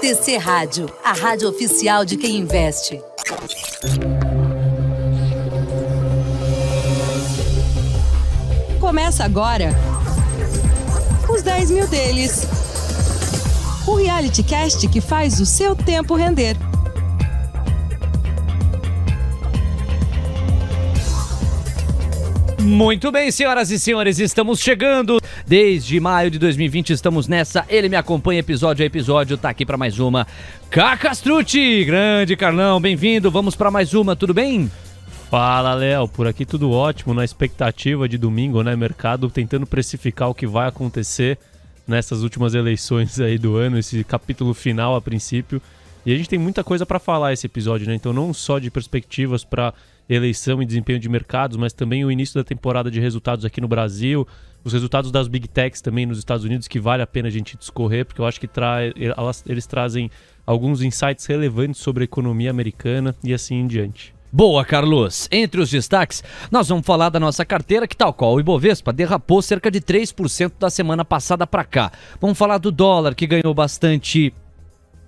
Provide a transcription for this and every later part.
TC Rádio, a rádio oficial de quem investe. Começa agora os 10 mil deles. O reality cast que faz o seu tempo render. Muito bem, senhoras e senhores, estamos chegando. Desde maio de 2020 estamos nessa. Ele me acompanha episódio a episódio, tá aqui para mais uma. Cacastrucci, grande Carlão, bem-vindo. Vamos para mais uma, tudo bem? Fala, Léo. Por aqui tudo ótimo, na expectativa de domingo, né? Mercado tentando precificar o que vai acontecer nessas últimas eleições aí do ano, esse capítulo final a princípio. E a gente tem muita coisa para falar esse episódio, né? Então, não só de perspectivas para eleição e desempenho de mercados, mas também o início da temporada de resultados aqui no Brasil, os resultados das Big Techs também nos Estados Unidos, que vale a pena a gente discorrer, porque eu acho que tra elas, eles trazem alguns insights relevantes sobre a economia americana e assim em diante. Boa, Carlos. Entre os destaques, nós vamos falar da nossa carteira, que tal qual o Ibovespa derrapou cerca de 3% da semana passada para cá. Vamos falar do dólar, que ganhou bastante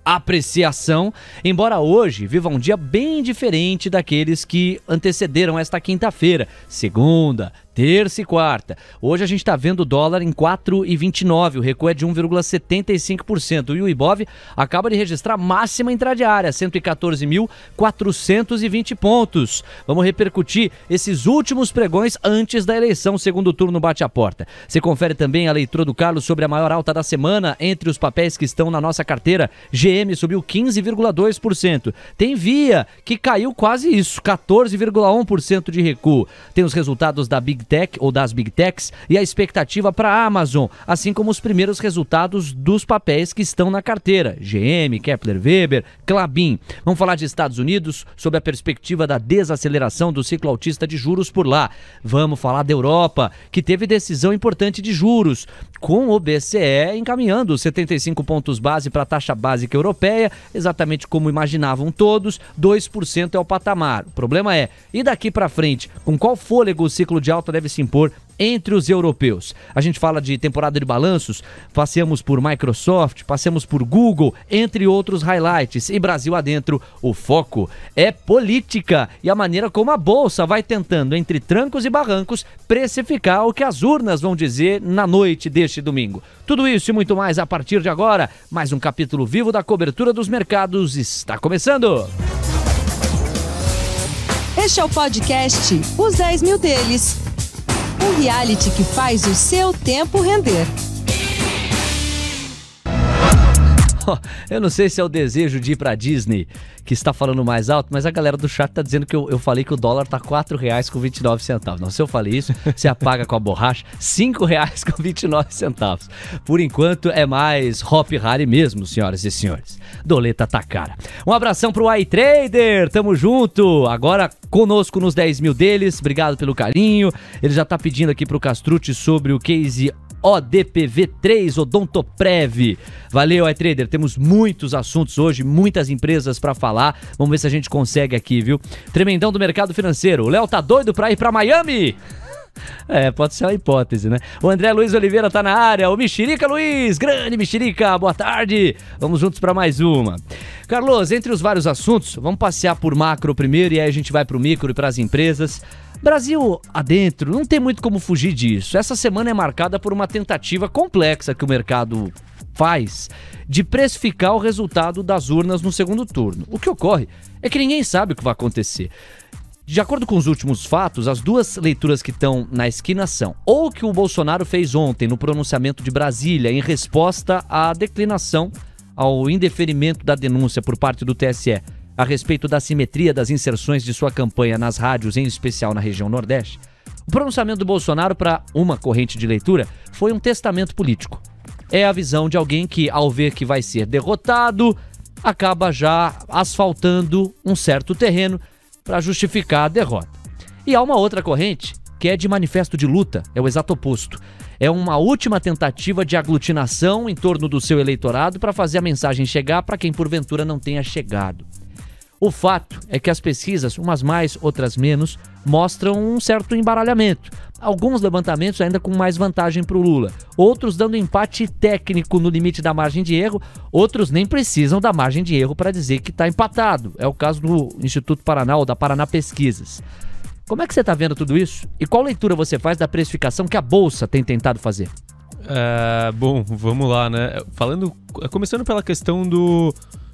apreciação, embora hoje viva um dia bem diferente daqueles que antecederam esta quinta-feira, segunda, terça e quarta. Hoje a gente está vendo o dólar em 4,29, o recuo é de 1,75%. E o Ibov acaba de registrar máxima intradiária, 114.420 pontos. Vamos repercutir esses últimos pregões antes da eleição, segundo turno bate a porta. Você confere também a leitura do Carlos sobre a maior alta da semana entre os papéis que estão na nossa carteira. GM subiu 15,2%. Tem Via, que caiu quase isso, 14,1% de recuo. Tem os resultados da Big Tech ou das Big Techs e a expectativa para a Amazon, assim como os primeiros resultados dos papéis que estão na carteira: GM, Kepler Weber, Clabin. Vamos falar de Estados Unidos sobre a perspectiva da desaceleração do ciclo altista de juros por lá. Vamos falar da Europa, que teve decisão importante de juros, com o BCE encaminhando 75 pontos base para a taxa básica europeia, exatamente como imaginavam todos, 2% é o patamar. O problema é, e daqui para frente, com qual fôlego o ciclo de alta deve se impor entre os europeus. A gente fala de temporada de balanços, passemos por Microsoft, passemos por Google, entre outros highlights. E Brasil adentro, o foco é política e a maneira como a bolsa vai tentando, entre trancos e barrancos, precificar o que as urnas vão dizer na noite deste domingo. Tudo isso e muito mais a partir de agora. Mais um capítulo vivo da cobertura dos mercados está começando. Este é o podcast Os 10 Mil Deles um reality que faz o seu tempo render. Eu não sei se é o desejo de ir pra Disney que está falando mais alto, mas a galera do chat tá dizendo que eu, eu falei que o dólar tá R$ reais com 29 centavos. Não, se eu falei isso, você apaga com a borracha, R$ reais com 29 centavos. Por enquanto é mais Hop Harry mesmo, senhoras e senhores. Doleta tá cara. Um abração pro iTrader, tamo junto. Agora conosco nos 10 mil deles, obrigado pelo carinho. Ele já tá pedindo aqui pro Castrucci sobre o case ODPV3, Odontoprev. Valeu, iTrader. Temos muitos assuntos hoje, muitas empresas para falar. Vamos ver se a gente consegue aqui, viu? Tremendão do mercado financeiro. O Léo tá doido pra ir pra Miami? É, pode ser uma hipótese, né? O André Luiz Oliveira tá na área. O Mexerica Luiz, grande Mexerica, boa tarde. Vamos juntos para mais uma. Carlos, entre os vários assuntos, vamos passear por macro primeiro e aí a gente vai pro micro e para as empresas. Brasil adentro, não tem muito como fugir disso. Essa semana é marcada por uma tentativa complexa que o mercado faz de precificar o resultado das urnas no segundo turno. O que ocorre é que ninguém sabe o que vai acontecer. De acordo com os últimos fatos, as duas leituras que estão na esquina são ou que o Bolsonaro fez ontem no pronunciamento de Brasília em resposta à declinação ao indeferimento da denúncia por parte do TSE a respeito da simetria das inserções de sua campanha nas rádios, em especial na região Nordeste, o pronunciamento do Bolsonaro para uma corrente de leitura foi um testamento político. É a visão de alguém que, ao ver que vai ser derrotado, acaba já asfaltando um certo terreno para justificar a derrota. E há uma outra corrente que é de manifesto de luta, é o exato oposto. É uma última tentativa de aglutinação em torno do seu eleitorado para fazer a mensagem chegar para quem porventura não tenha chegado. O fato é que as pesquisas, umas mais, outras menos, mostram um certo embaralhamento. alguns levantamentos ainda com mais vantagem para o Lula, outros dando empate técnico no limite da margem de erro, outros nem precisam da margem de erro para dizer que está empatado. É o caso do Instituto Paraná ou da Paraná Pesquisas. Como é que você está vendo tudo isso? E qual leitura você faz da precificação que a Bolsa tem tentado fazer? É, bom, vamos lá, né? Falando, começando pela questão do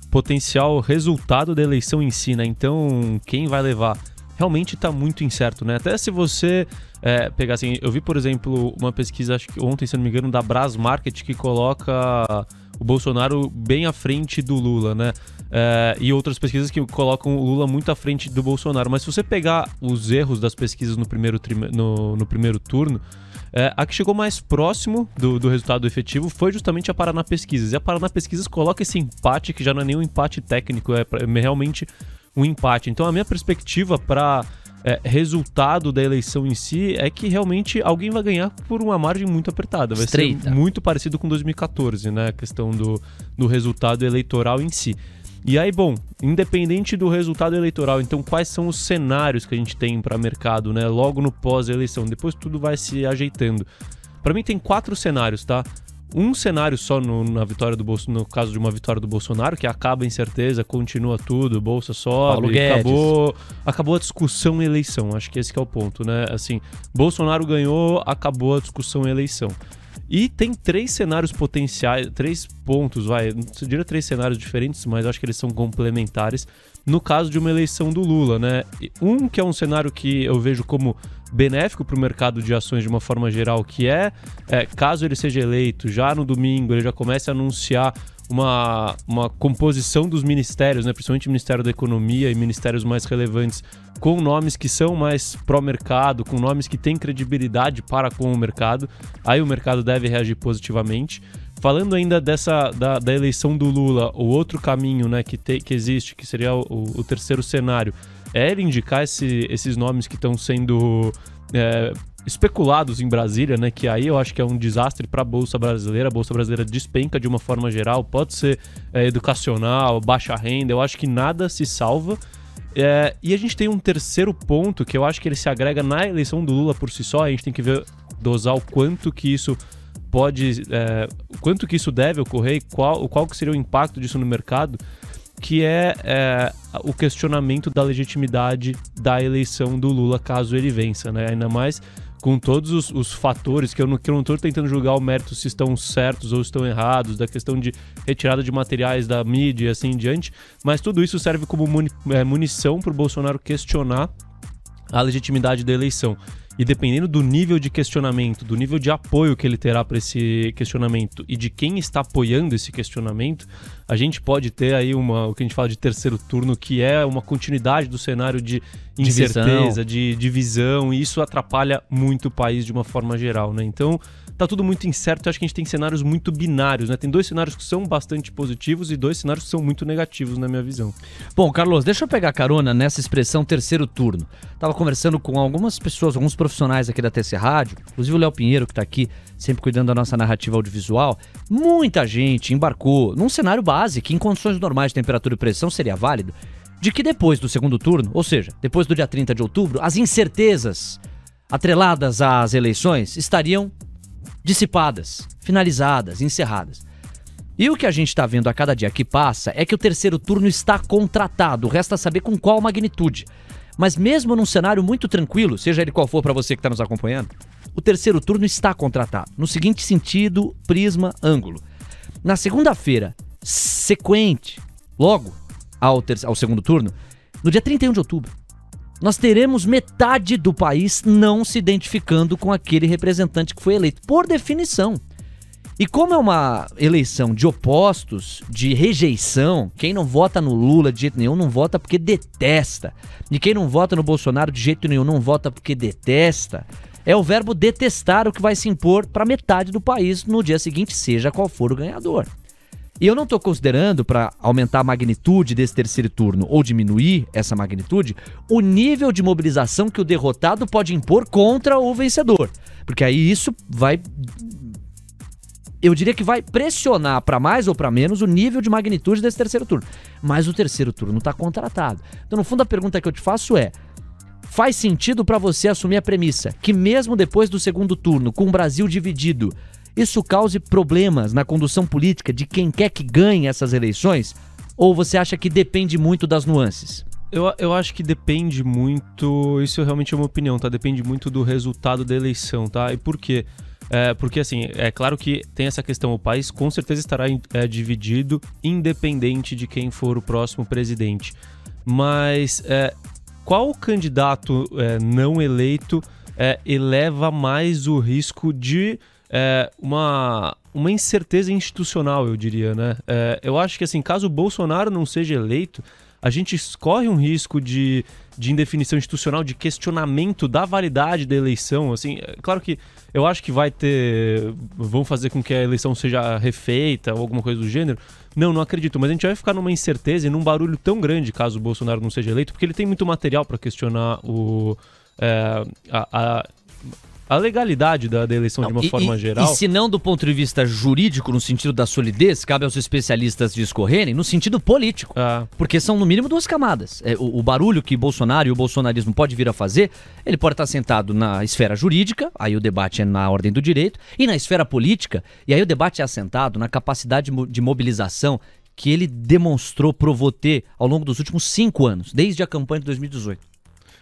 potencial resultado da eleição em si, né? Então, quem vai levar? Realmente está muito incerto, né? Até se você é, pegar assim, eu vi, por exemplo, uma pesquisa, acho que ontem, se não me engano, da Bras Market, que coloca o Bolsonaro bem à frente do Lula, né? É, e outras pesquisas que colocam o Lula muito à frente do Bolsonaro. Mas se você pegar os erros das pesquisas no primeiro, no, no primeiro turno, é, a que chegou mais próximo do, do, resultado efetivo foi justamente a Paraná Pesquisas. E a Paraná Pesquisas coloca esse empate, que já não é nenhum empate técnico, é, é realmente um empate. Então a minha perspectiva para é, resultado da eleição em si é que realmente alguém vai ganhar por uma margem muito apertada. Vai Estreita. ser muito parecido com 2014, né? A questão do, do resultado eleitoral em si. E aí, bom, independente do resultado eleitoral, então quais são os cenários que a gente tem para mercado, né? Logo no pós-eleição, depois tudo vai se ajeitando. Para mim tem quatro cenários, tá? Um cenário só no, na vitória do Bolso, no caso de uma vitória do Bolsonaro, que acaba incerteza, continua tudo, bolsa sobe, acabou, acabou a discussão e eleição. Acho que esse que é o ponto, né? Assim, Bolsonaro ganhou, acabou a discussão e eleição. E tem três cenários potenciais, três pontos, vai, não diria três cenários diferentes, mas acho que eles são complementares no caso de uma eleição do Lula, né? Um que é um cenário que eu vejo como benéfico para o mercado de ações de uma forma geral, que é, é, caso ele seja eleito, já no domingo ele já comece a anunciar uma, uma composição dos ministérios, né, principalmente o Ministério da Economia e ministérios mais relevantes, com nomes que são mais pró-mercado, com nomes que têm credibilidade para com o mercado, aí o mercado deve reagir positivamente. Falando ainda dessa da, da eleição do Lula, o outro caminho né, que, te, que existe, que seria o, o terceiro cenário, é ele indicar esse, esses nomes que estão sendo é, especulados em Brasília, né? Que aí eu acho que é um desastre para a bolsa brasileira. A bolsa brasileira despenca de uma forma geral. Pode ser é, educacional, baixa renda. Eu acho que nada se salva. É, e a gente tem um terceiro ponto que eu acho que ele se agrega na eleição do Lula por si só. A gente tem que ver dosar o quanto que isso pode, é, quanto que isso deve ocorrer e qual, qual que seria o impacto disso no mercado que é, é, o questionamento da legitimidade da eleição do Lula caso ele vença, né? Ainda mais com todos os, os fatores que eu não estou tentando julgar o mérito se estão certos ou estão errados, da questão de retirada de materiais da mídia e assim em diante, mas tudo isso serve como muni, é, munição para o Bolsonaro questionar a legitimidade da eleição. E dependendo do nível de questionamento, do nível de apoio que ele terá para esse questionamento e de quem está apoiando esse questionamento, a gente pode ter aí uma, o que a gente fala de terceiro turno, que é uma continuidade do cenário de incerteza, divisão. de divisão, e isso atrapalha muito o país de uma forma geral, né? Então, tá tudo muito incerto. Eu acho que a gente tem cenários muito binários, né? Tem dois cenários que são bastante positivos e dois cenários que são muito negativos, na minha visão. Bom, Carlos, deixa eu pegar carona nessa expressão terceiro turno. Tava conversando com algumas pessoas, alguns profissionais aqui da TC Rádio, inclusive o Léo Pinheiro, que tá aqui sempre cuidando da nossa narrativa audiovisual. Muita gente embarcou num cenário base que, em condições normais de temperatura e pressão, seria válido. De que depois do segundo turno, ou seja, depois do dia 30 de outubro, as incertezas atreladas às eleições estariam dissipadas, finalizadas, encerradas. E o que a gente está vendo a cada dia que passa é que o terceiro turno está contratado, resta saber com qual magnitude. Mas mesmo num cenário muito tranquilo, seja ele qual for para você que está nos acompanhando, o terceiro turno está contratado. No seguinte sentido, prisma, ângulo. Na segunda-feira, sequente, logo ao, ao segundo turno, no dia 31 de outubro, nós teremos metade do país não se identificando com aquele representante que foi eleito, por definição. E como é uma eleição de opostos, de rejeição, quem não vota no Lula de jeito nenhum não vota porque detesta. E quem não vota no Bolsonaro de jeito nenhum não vota porque detesta. É o verbo detestar o que vai se impor para metade do país no dia seguinte, seja qual for o ganhador. E eu não estou considerando, para aumentar a magnitude desse terceiro turno ou diminuir essa magnitude, o nível de mobilização que o derrotado pode impor contra o vencedor. Porque aí isso vai. Eu diria que vai pressionar para mais ou para menos o nível de magnitude desse terceiro turno. Mas o terceiro turno está contratado. Então, no fundo, a pergunta que eu te faço é: Faz sentido para você assumir a premissa que, mesmo depois do segundo turno, com o Brasil dividido, isso cause problemas na condução política de quem quer que ganhe essas eleições? Ou você acha que depende muito das nuances? Eu, eu acho que depende muito. Isso realmente é uma opinião, tá? Depende muito do resultado da eleição, tá? E por quê? É, porque, assim, é claro que tem essa questão. O país com certeza estará é, dividido, independente de quem for o próximo presidente. Mas é, qual candidato é, não eleito é, eleva mais o risco de é, uma, uma incerteza institucional, eu diria, né? eu acho que, assim, caso o Bolsonaro não seja eleito a gente corre um risco de, de indefinição institucional, de questionamento da validade da eleição. Assim, é claro que eu acho que vai ter. vão fazer com que a eleição seja refeita ou alguma coisa do gênero. Não, não acredito. Mas a gente vai ficar numa incerteza e num barulho tão grande caso o Bolsonaro não seja eleito, porque ele tem muito material para questionar o. É, a, a a legalidade da, da eleição não, de uma e, forma geral. E se não do ponto de vista jurídico, no sentido da solidez, cabe aos especialistas discorrerem, no sentido político. Ah. Porque são, no mínimo, duas camadas. É, o, o, barulho que Bolsonaro e o bolsonarismo pode vir a fazer, ele pode estar sentado na esfera jurídica, aí o debate é na ordem do direito, e na esfera política, e aí o debate é assentado na capacidade de mobilização que ele demonstrou, provou ter ao longo dos últimos cinco anos, desde a campanha de 2018.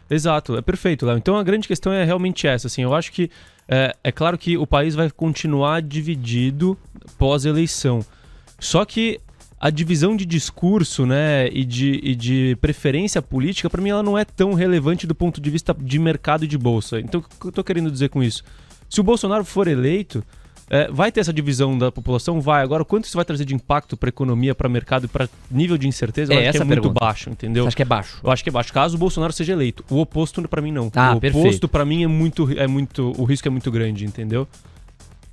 Exato, é perfeito, Léo. Então a grande questão é realmente essa. Assim, eu acho que é, é claro que o país vai continuar dividido pós-eleição. Só que a divisão de discurso né, e, de, e de preferência política, para mim, ela não é tão relevante do ponto de vista de mercado e de bolsa. Então, o que eu estou querendo dizer com isso? Se o Bolsonaro for eleito, é, vai ter essa divisão da população? Vai. Agora, quanto isso vai trazer de impacto para a economia, para o mercado e para nível de incerteza? Eu é, acho que é muito pergunta. baixo, entendeu? Você acha que é baixo? Eu acho que é baixo. Caso o Bolsonaro seja eleito. O oposto, para mim, não. Ah, o oposto, para mim, é muito, é muito. O risco é muito grande, entendeu?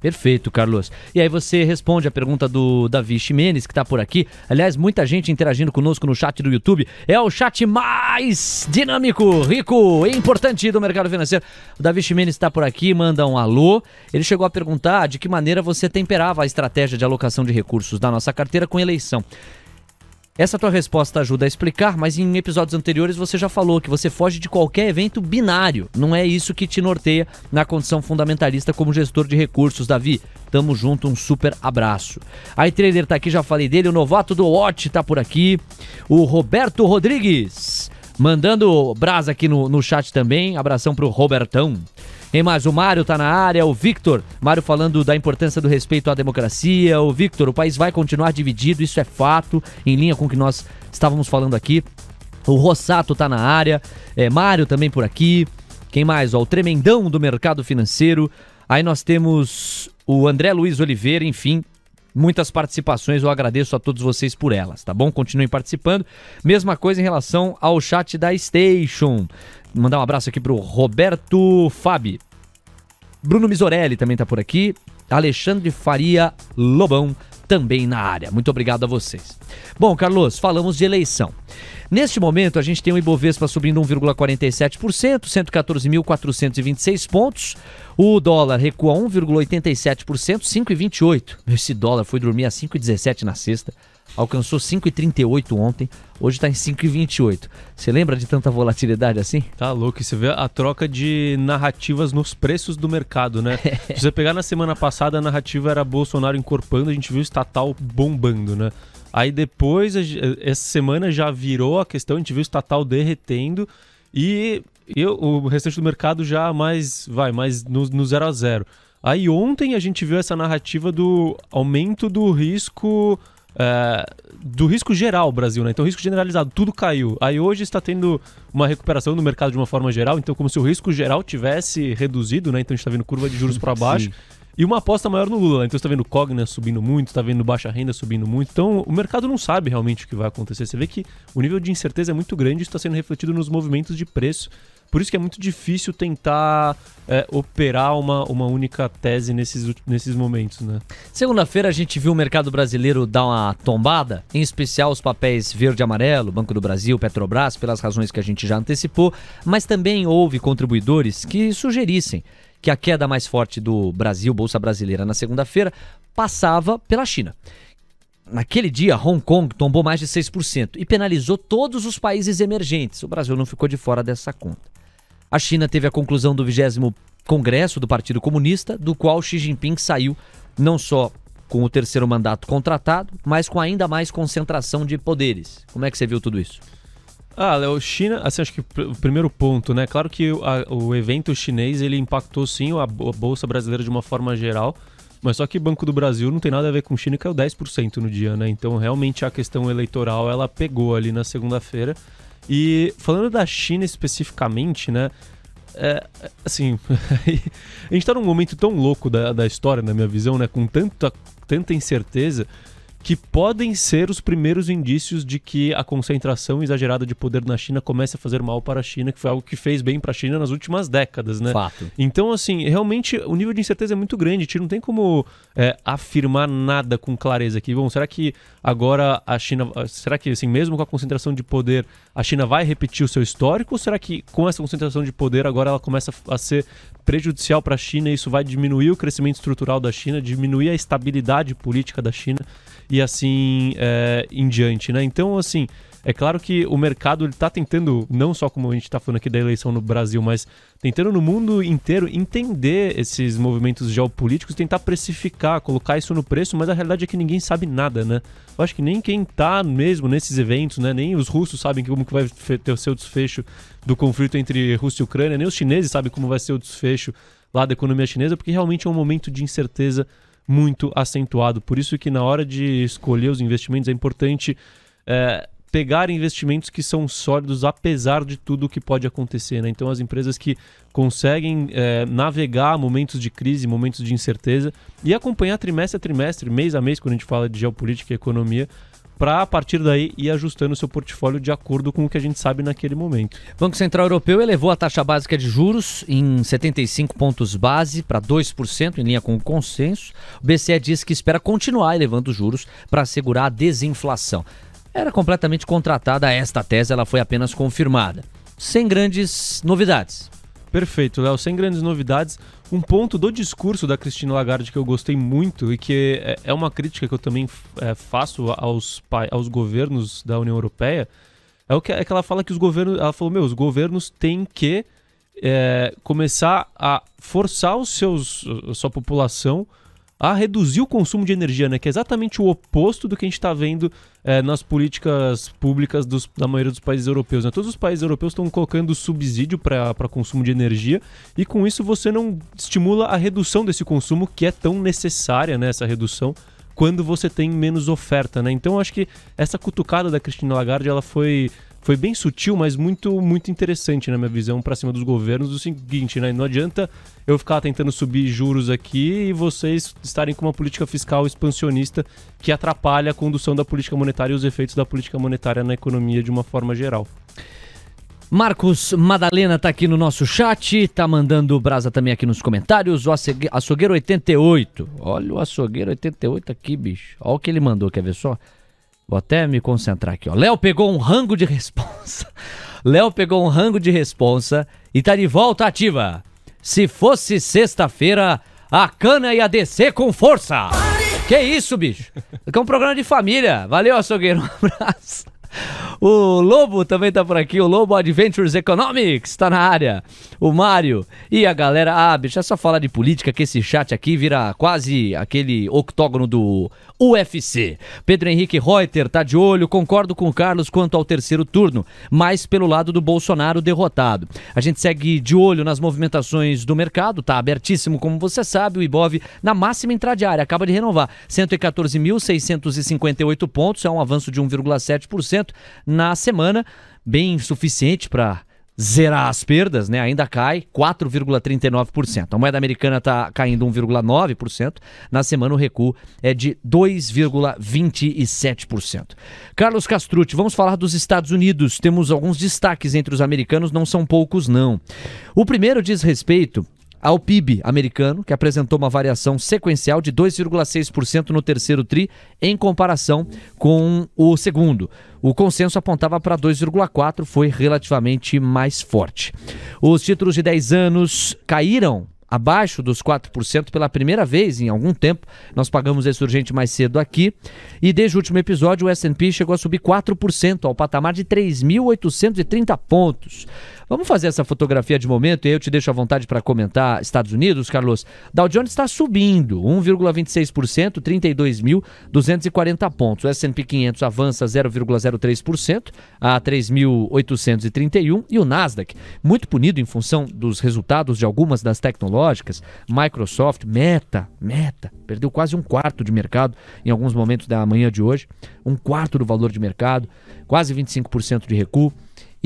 Perfeito, Carlos. E aí você responde a pergunta do Davi Ximenes, que está por aqui. Aliás, muita gente interagindo conosco no chat do YouTube. É o chat mais dinâmico, rico e importante do mercado financeiro. O Davi Ximenes está por aqui, manda um alô. Ele chegou a perguntar de que maneira você temperava a estratégia de alocação de recursos da nossa carteira com eleição. Essa tua resposta ajuda a explicar, mas em episódios anteriores você já falou que você foge de qualquer evento binário. Não é isso que te norteia na condição fundamentalista como gestor de recursos, Davi. Tamo junto, um super abraço. A trader tá aqui, já falei dele. O novato do Watch tá por aqui. O Roberto Rodrigues mandando brasa aqui no, no chat também. Abração pro Robertão. Tem mais, o Mário tá na área, o Victor, Mário falando da importância do respeito à democracia. O Victor, o país vai continuar dividido, isso é fato, em linha com o que nós estávamos falando aqui. O Rossato tá na área, é, Mário também por aqui. Quem mais? Ó, o tremendão do mercado financeiro. Aí nós temos o André Luiz Oliveira, enfim, muitas participações, eu agradeço a todos vocês por elas, tá bom? Continuem participando. Mesma coisa em relação ao chat da Station. Mandar um abraço aqui pro Roberto Fabi. Bruno Misorelli também tá por aqui. Alexandre Faria Lobão também na área. Muito obrigado a vocês. Bom, Carlos, falamos de eleição. Neste momento, a gente tem o Ibovespa subindo 1,47%, 114.426 pontos. O dólar recua 1,87%, 5,28. Esse dólar foi dormir a 5,17 na sexta alcançou 5,38 ontem, hoje está em 5,28. Você lembra de tanta volatilidade assim? Tá louco, você vê a troca de narrativas nos preços do mercado, né? Se você pegar na semana passada, a narrativa era Bolsonaro encorpando, a gente viu o estatal bombando, né? Aí depois, essa semana já virou a questão, a gente viu o estatal derretendo e, e o restante do mercado já mais, vai, mais no, no zero a zero. Aí ontem a gente viu essa narrativa do aumento do risco é, do risco geral Brasil, né? Então, risco generalizado, tudo caiu. Aí hoje está tendo uma recuperação no mercado de uma forma geral, então como se o risco geral tivesse reduzido, né? Então a gente está vendo curva de juros para baixo. E uma aposta maior no Lula. Né? Então você está vendo Cogna subindo muito, está vendo baixa renda subindo muito. Então o mercado não sabe realmente o que vai acontecer. Você vê que o nível de incerteza é muito grande e está sendo refletido nos movimentos de preço por isso que é muito difícil tentar é, operar uma, uma única tese nesses, nesses momentos, né? Segunda-feira a gente viu o mercado brasileiro dar uma tombada, em especial os papéis verde e amarelo, Banco do Brasil, Petrobras, pelas razões que a gente já antecipou, mas também houve contribuidores que sugerissem que a queda mais forte do Brasil, Bolsa Brasileira, na segunda-feira, passava pela China. Naquele dia, Hong Kong tombou mais de 6% e penalizou todos os países emergentes. O Brasil não ficou de fora dessa conta. A China teve a conclusão do 20 Congresso do Partido Comunista, do qual Xi Jinping saiu não só com o terceiro mandato contratado, mas com ainda mais concentração de poderes. Como é que você viu tudo isso? Ah, Léo, China, assim, acho que o primeiro ponto, né? Claro que a, o evento chinês, ele impactou sim a, Bolsa Brasileira de uma forma geral, mas só que Banco do Brasil não tem nada a ver com China, caiu 10% no dia, né? Então, realmente, a questão eleitoral, ela pegou ali na segunda-feira. E falando da China especificamente, né? É, assim, a gente tá num momento tão louco da, da história, na minha visão, né? Com tanta, tanta incerteza que podem ser os primeiros indícios de que a concentração exagerada de poder na China comece a fazer mal para a China, que foi algo que fez bem para a China nas últimas décadas, né? Fato. Então, assim, realmente o nível de incerteza é muito grande. A gente não tem como é, afirmar nada com clareza aqui. Bom, será que agora a China, será que assim, mesmo com a concentração de poder, a China vai repetir o seu histórico? Ou será que com essa concentração de poder agora ela começa a ser prejudicial para a China e isso vai diminuir o crescimento estrutural da China, diminuir a estabilidade política da China? E assim é, em diante, né? Então, assim, é claro que o mercado está tentando, não só como a gente está falando aqui da eleição no Brasil, mas tentando no mundo inteiro entender esses movimentos geopolíticos, tentar precificar, colocar isso no preço, mas a realidade é que ninguém sabe nada, né? Eu acho que nem quem está mesmo nesses eventos, né? Nem os russos sabem como que vai ter o seu desfecho do conflito entre Rússia e Ucrânia, nem os chineses sabem como vai ser o desfecho lá da economia chinesa, porque realmente é um momento de incerteza muito acentuado. Por isso que na hora de escolher os investimentos é importante é, pegar investimentos que são sólidos apesar de tudo o que pode acontecer. Né? Então as empresas que conseguem é, navegar momentos de crise, momentos de incerteza e acompanhar trimestre a trimestre, mês a mês, quando a gente fala de geopolítica e economia, para a partir daí ir ajustando o seu portfólio de acordo com o que a gente sabe naquele momento. O Banco Central Europeu elevou a taxa básica de juros em 75 pontos base para 2%, em linha com o consenso. O BCE diz que espera continuar elevando os juros para assegurar a desinflação. Era completamente contratada esta tese, ela foi apenas confirmada. Sem grandes novidades. Perfeito, Léo. Sem grandes novidades. Um ponto do discurso da Cristina Lagarde que eu gostei muito e que é, é uma crítica que eu também é, faço aos, aos governos da União Europeia é o que, é que ela fala que os governos. Ela falou, meu, os governos têm que é, começar a forçar os seus, a sua população a reduzir o consumo de energia, né? Que é exatamente o oposto do que a gente está vendo é, nas políticas públicas dos, da maioria dos países europeus. Né? Todos os países europeus estão colocando subsídio para consumo de energia e com isso você não estimula a redução desse consumo que é tão necessária, né? Essa redução quando você tem menos oferta, né? Então acho que essa cutucada da Cristina Lagarde ela foi foi bem sutil, mas muito muito interessante na minha visão para cima dos governos. O seguinte, né? Não adianta eu ficar tentando subir juros aqui e vocês estarem com uma política fiscal expansionista que atrapalha a condução da política monetária e os efeitos da política monetária na economia de uma forma geral. Marcos Madalena tá aqui no nosso chat, tá mandando brasa também aqui nos comentários. O açougueiro 88. Olha o açougueiro 88 aqui, bicho. Olha o que ele mandou, quer ver só? Vou até me concentrar aqui, ó. Léo pegou um rango de responsa. Léo pegou um rango de responsa e tá de volta ativa. Se fosse sexta-feira, a cana ia descer com força. Que isso, bicho? Aqui é um programa de família. Valeu, açougueiro. Um abraço. O Lobo também tá por aqui, o Lobo Adventures Economics tá na área. O Mário e a galera. Ah, bicho, é só falar de política que esse chat aqui vira quase aquele octógono do UFC. Pedro Henrique Reuter tá de olho, concordo com o Carlos quanto ao terceiro turno, mas pelo lado do Bolsonaro derrotado. A gente segue de olho nas movimentações do mercado, tá abertíssimo, como você sabe, o Ibov na máxima intradiária, acaba de renovar 114.658 pontos, é um avanço de 1,7% na semana, bem suficiente para zerar as perdas, né? Ainda cai 4,39%. A moeda americana está caindo 1,9%. Na semana o recuo é de 2,27%. Carlos Castrucci, vamos falar dos Estados Unidos. Temos alguns destaques entre os americanos, não são poucos não. O primeiro diz respeito ao PIB americano, que apresentou uma variação sequencial de 2,6% no terceiro TRI, em comparação com o segundo. O consenso apontava para 2,4%, foi relativamente mais forte. Os títulos de 10 anos caíram abaixo dos 4% pela primeira vez em algum tempo. Nós pagamos esse urgente mais cedo aqui. E desde o último episódio, o S&P chegou a subir 4% ao patamar de 3.830 pontos. Vamos fazer essa fotografia de momento e eu te deixo à vontade para comentar Estados Unidos, Carlos. Dow Jones está subindo 1,26%, 32.240 pontos. O S&P 500 avança 0,03% a 3.831 e o Nasdaq, muito punido em função dos resultados de algumas das tecnológicas, Microsoft, Meta, Meta, perdeu quase um quarto de mercado em alguns momentos da manhã de hoje, um quarto do valor de mercado, quase 25% de recuo.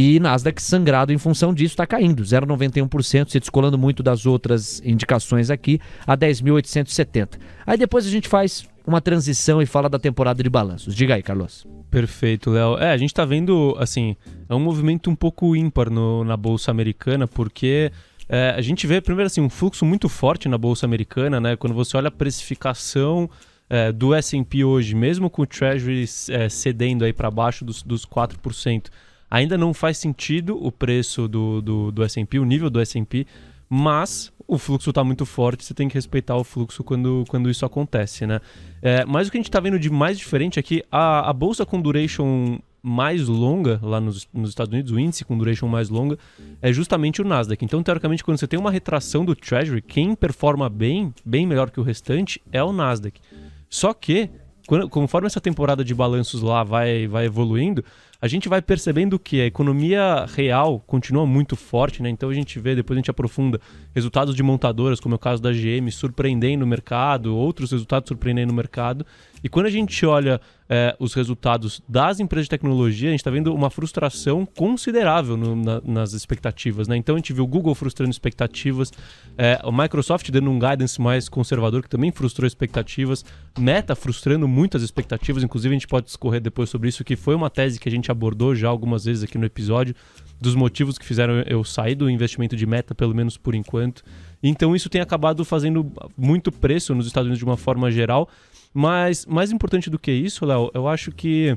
E Nasdaq sangrado em função disso está caindo, 0,91%, se descolando muito das outras indicações aqui, a 10.870. Aí depois a gente faz uma transição e fala da temporada de balanços. Diga aí, Carlos. Perfeito, Léo. É, a gente está vendo, assim, é um movimento um pouco ímpar no, na Bolsa Americana, porque é, a gente vê, primeiro assim, um fluxo muito forte na Bolsa Americana, né? Quando você olha a precificação é, do S&P hoje, mesmo com o Treasury é, cedendo aí para baixo dos, dos 4%, ainda não faz sentido o preço do, do, do S&P, o nível do S&P, mas o fluxo está muito forte, você tem que respeitar o fluxo quando, quando isso acontece, né? É, mas o que a gente está vendo de mais diferente é que a, a bolsa com duration mais longa lá nos, nos, Estados Unidos, o índice com duration mais longa, é justamente o Nasdaq. Então, teoricamente, quando você tem uma retração do Treasury, quem performa bem, bem melhor que o restante, é o Nasdaq. Só que, quando, conforme essa temporada de balanços lá vai, vai evoluindo, a gente vai percebendo que a economia real continua muito forte, né? Então a gente vê, depois a gente aprofunda resultados de montadoras, como é o caso da GM, surpreendendo o mercado, outros resultados surpreendendo o mercado. E quando a gente olha é, os resultados das empresas de tecnologia, a gente está vendo uma frustração considerável no, na, nas expectativas. Né? Então a gente viu o Google frustrando expectativas, é, Microsoft dando um guidance mais conservador, que também frustrou expectativas, Meta frustrando muitas expectativas, inclusive a gente pode discorrer depois sobre isso, que foi uma tese que a gente abordou já algumas vezes aqui no episódio, dos motivos que fizeram eu sair do investimento de Meta, pelo menos por enquanto. Então isso tem acabado fazendo muito preço nos Estados Unidos de uma forma geral. Mas mais importante do que isso, Léo, eu acho que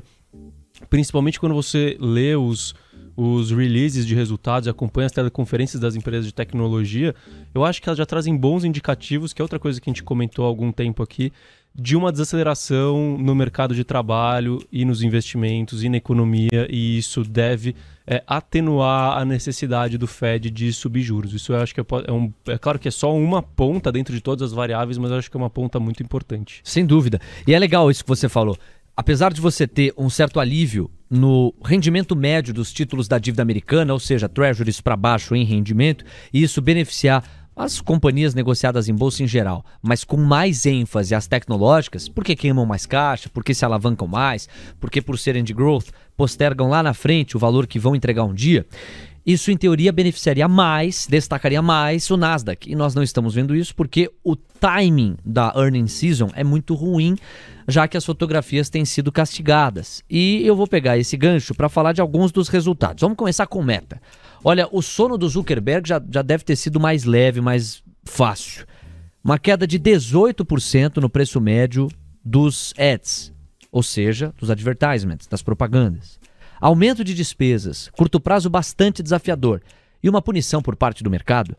principalmente quando você lê os, os releases de resultados e acompanha as teleconferências das empresas de tecnologia, eu acho que elas já trazem bons indicativos, que é outra coisa que a gente comentou há algum tempo aqui, de uma desaceleração no mercado de trabalho e nos investimentos e na economia, e isso deve é, atenuar a necessidade do Fed de subir juros. Isso eu acho que é, é, um, é claro que é só uma ponta dentro de todas as variáveis, mas eu acho que é uma ponta muito importante. Sem dúvida. E é legal isso que você falou. Apesar de você ter um certo alívio no rendimento médio dos títulos da dívida americana, ou seja, treasuries para baixo em rendimento, e isso beneficiar as companhias negociadas em bolsa em geral, mas com mais ênfase às tecnológicas, porque queimam mais caixa, porque se alavancam mais, porque por serem de growth postergam lá na frente o valor que vão entregar um dia. Isso, em teoria, beneficiaria mais, destacaria mais o Nasdaq. E nós não estamos vendo isso porque o timing da earnings season é muito ruim, já que as fotografias têm sido castigadas. E eu vou pegar esse gancho para falar de alguns dos resultados. Vamos começar com meta. Olha, o sono do Zuckerberg já, já deve ter sido mais leve, mais fácil. Uma queda de 18% no preço médio dos ads, ou seja, dos advertisements, das propagandas. Aumento de despesas, curto prazo bastante desafiador e uma punição por parte do mercado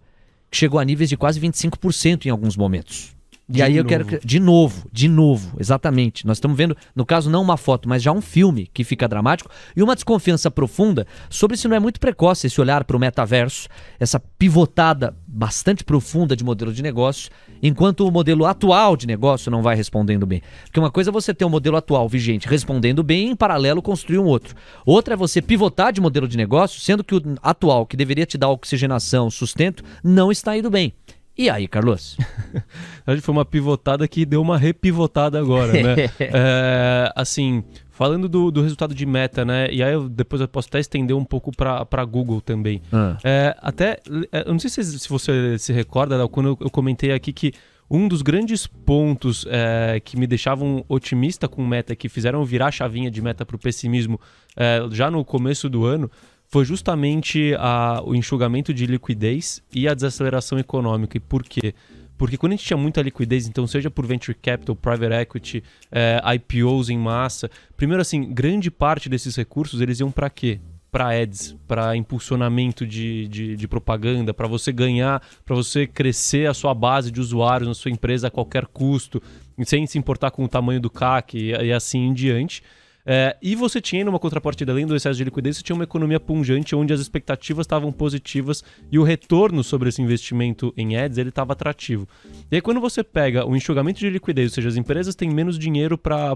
que chegou a níveis de quase 25% em alguns momentos. De e aí eu quero. De novo, de novo, exatamente. Nós estamos vendo, no caso, não uma foto, mas já um filme que fica dramático e uma desconfiança profunda sobre se não é muito precoce esse olhar para o metaverso, essa pivotada bastante profunda de modelo de negócio, enquanto o modelo atual de negócio não vai respondendo bem. Porque uma coisa é você ter um modelo atual vigente respondendo bem e em paralelo construir um outro. Outra é você pivotar de modelo de negócio, sendo que o atual, que deveria te dar oxigenação, sustento, não está indo bem. E aí, Carlos? a gente foi uma pivotada que deu uma repivotada agora, né? é, assim, falando do, do, resultado de meta, né? E aí eu, depois eu posso até estender um pouco para Google também. Ah. É, até, é, eu não sei se, se você se recorda, quando eu, eu, comentei aqui que um dos grandes pontos é, que me deixavam otimista com meta, que fizeram virar a chavinha de meta para o pessimismo é, já no começo do ano, foi justamente a, o enxugamento de liquidez e a desaceleração econômica. E por quê? Porque quando a gente tinha muita liquidez, então seja por venture capital, private equity, é, IPOs em massa, primeiro assim, grande parte desses recursos eles iam para quê? Para ads, para impulsionamento de, de, de propaganda, para você ganhar, para você crescer a sua base de usuários na sua empresa a qualquer custo, sem se importar com o tamanho do CAC e, e assim em diante. É, e você tinha, numa contrapartida, além do excesso de liquidez, você tinha uma economia punjante onde as expectativas estavam positivas e o retorno sobre esse investimento em ads ele estava atrativo. E aí, quando você pega o enxugamento de liquidez, ou seja, as empresas têm menos dinheiro para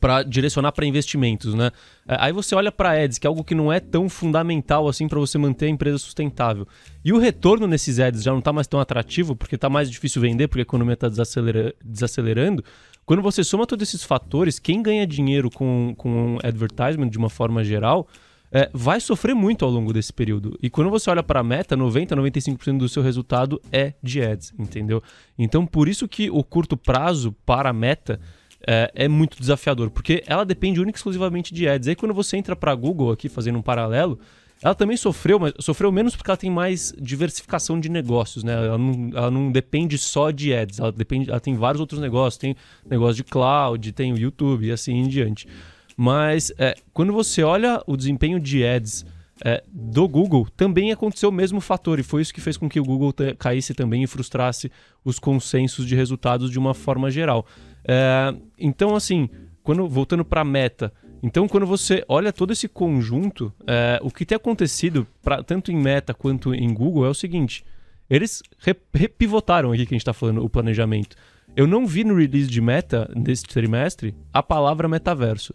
para direcionar para investimentos, né? É, aí você olha para ads, que é algo que não é tão fundamental assim para você manter a empresa sustentável. E o retorno nesses ads já não está mais tão atrativo, porque está mais difícil vender, porque a economia está desacelera desacelerando. Quando você soma todos esses fatores, quem ganha dinheiro com, com advertisement de uma forma geral é, vai sofrer muito ao longo desse período. E quando você olha para a meta, 90, 95% do seu resultado é de ads, entendeu? Então, por isso que o curto prazo para a meta é, é, muito desafiador, porque ela depende única e exclusivamente de ads. Aí quando você entra para Google aqui, fazendo um paralelo, ela também sofreu, mas sofreu menos porque ela tem mais diversificação de negócios, né? Ela não, ela não depende só de ads, ela, depende, ela tem vários outros negócios, tem negócio de cloud, tem o YouTube e assim em diante. Mas é, quando você olha o desempenho de ads é, do Google, também aconteceu o mesmo fator, e foi isso que fez com que o Google caísse também e frustrasse os consensos de resultados de uma forma geral. É, então, assim, quando voltando para a meta, então quando você olha todo esse conjunto, é, o que tem acontecido pra, tanto em meta quanto em Google é o seguinte: eles repivotaram aqui que a gente está falando o planejamento. Eu não vi no release de meta desse trimestre a palavra metaverso.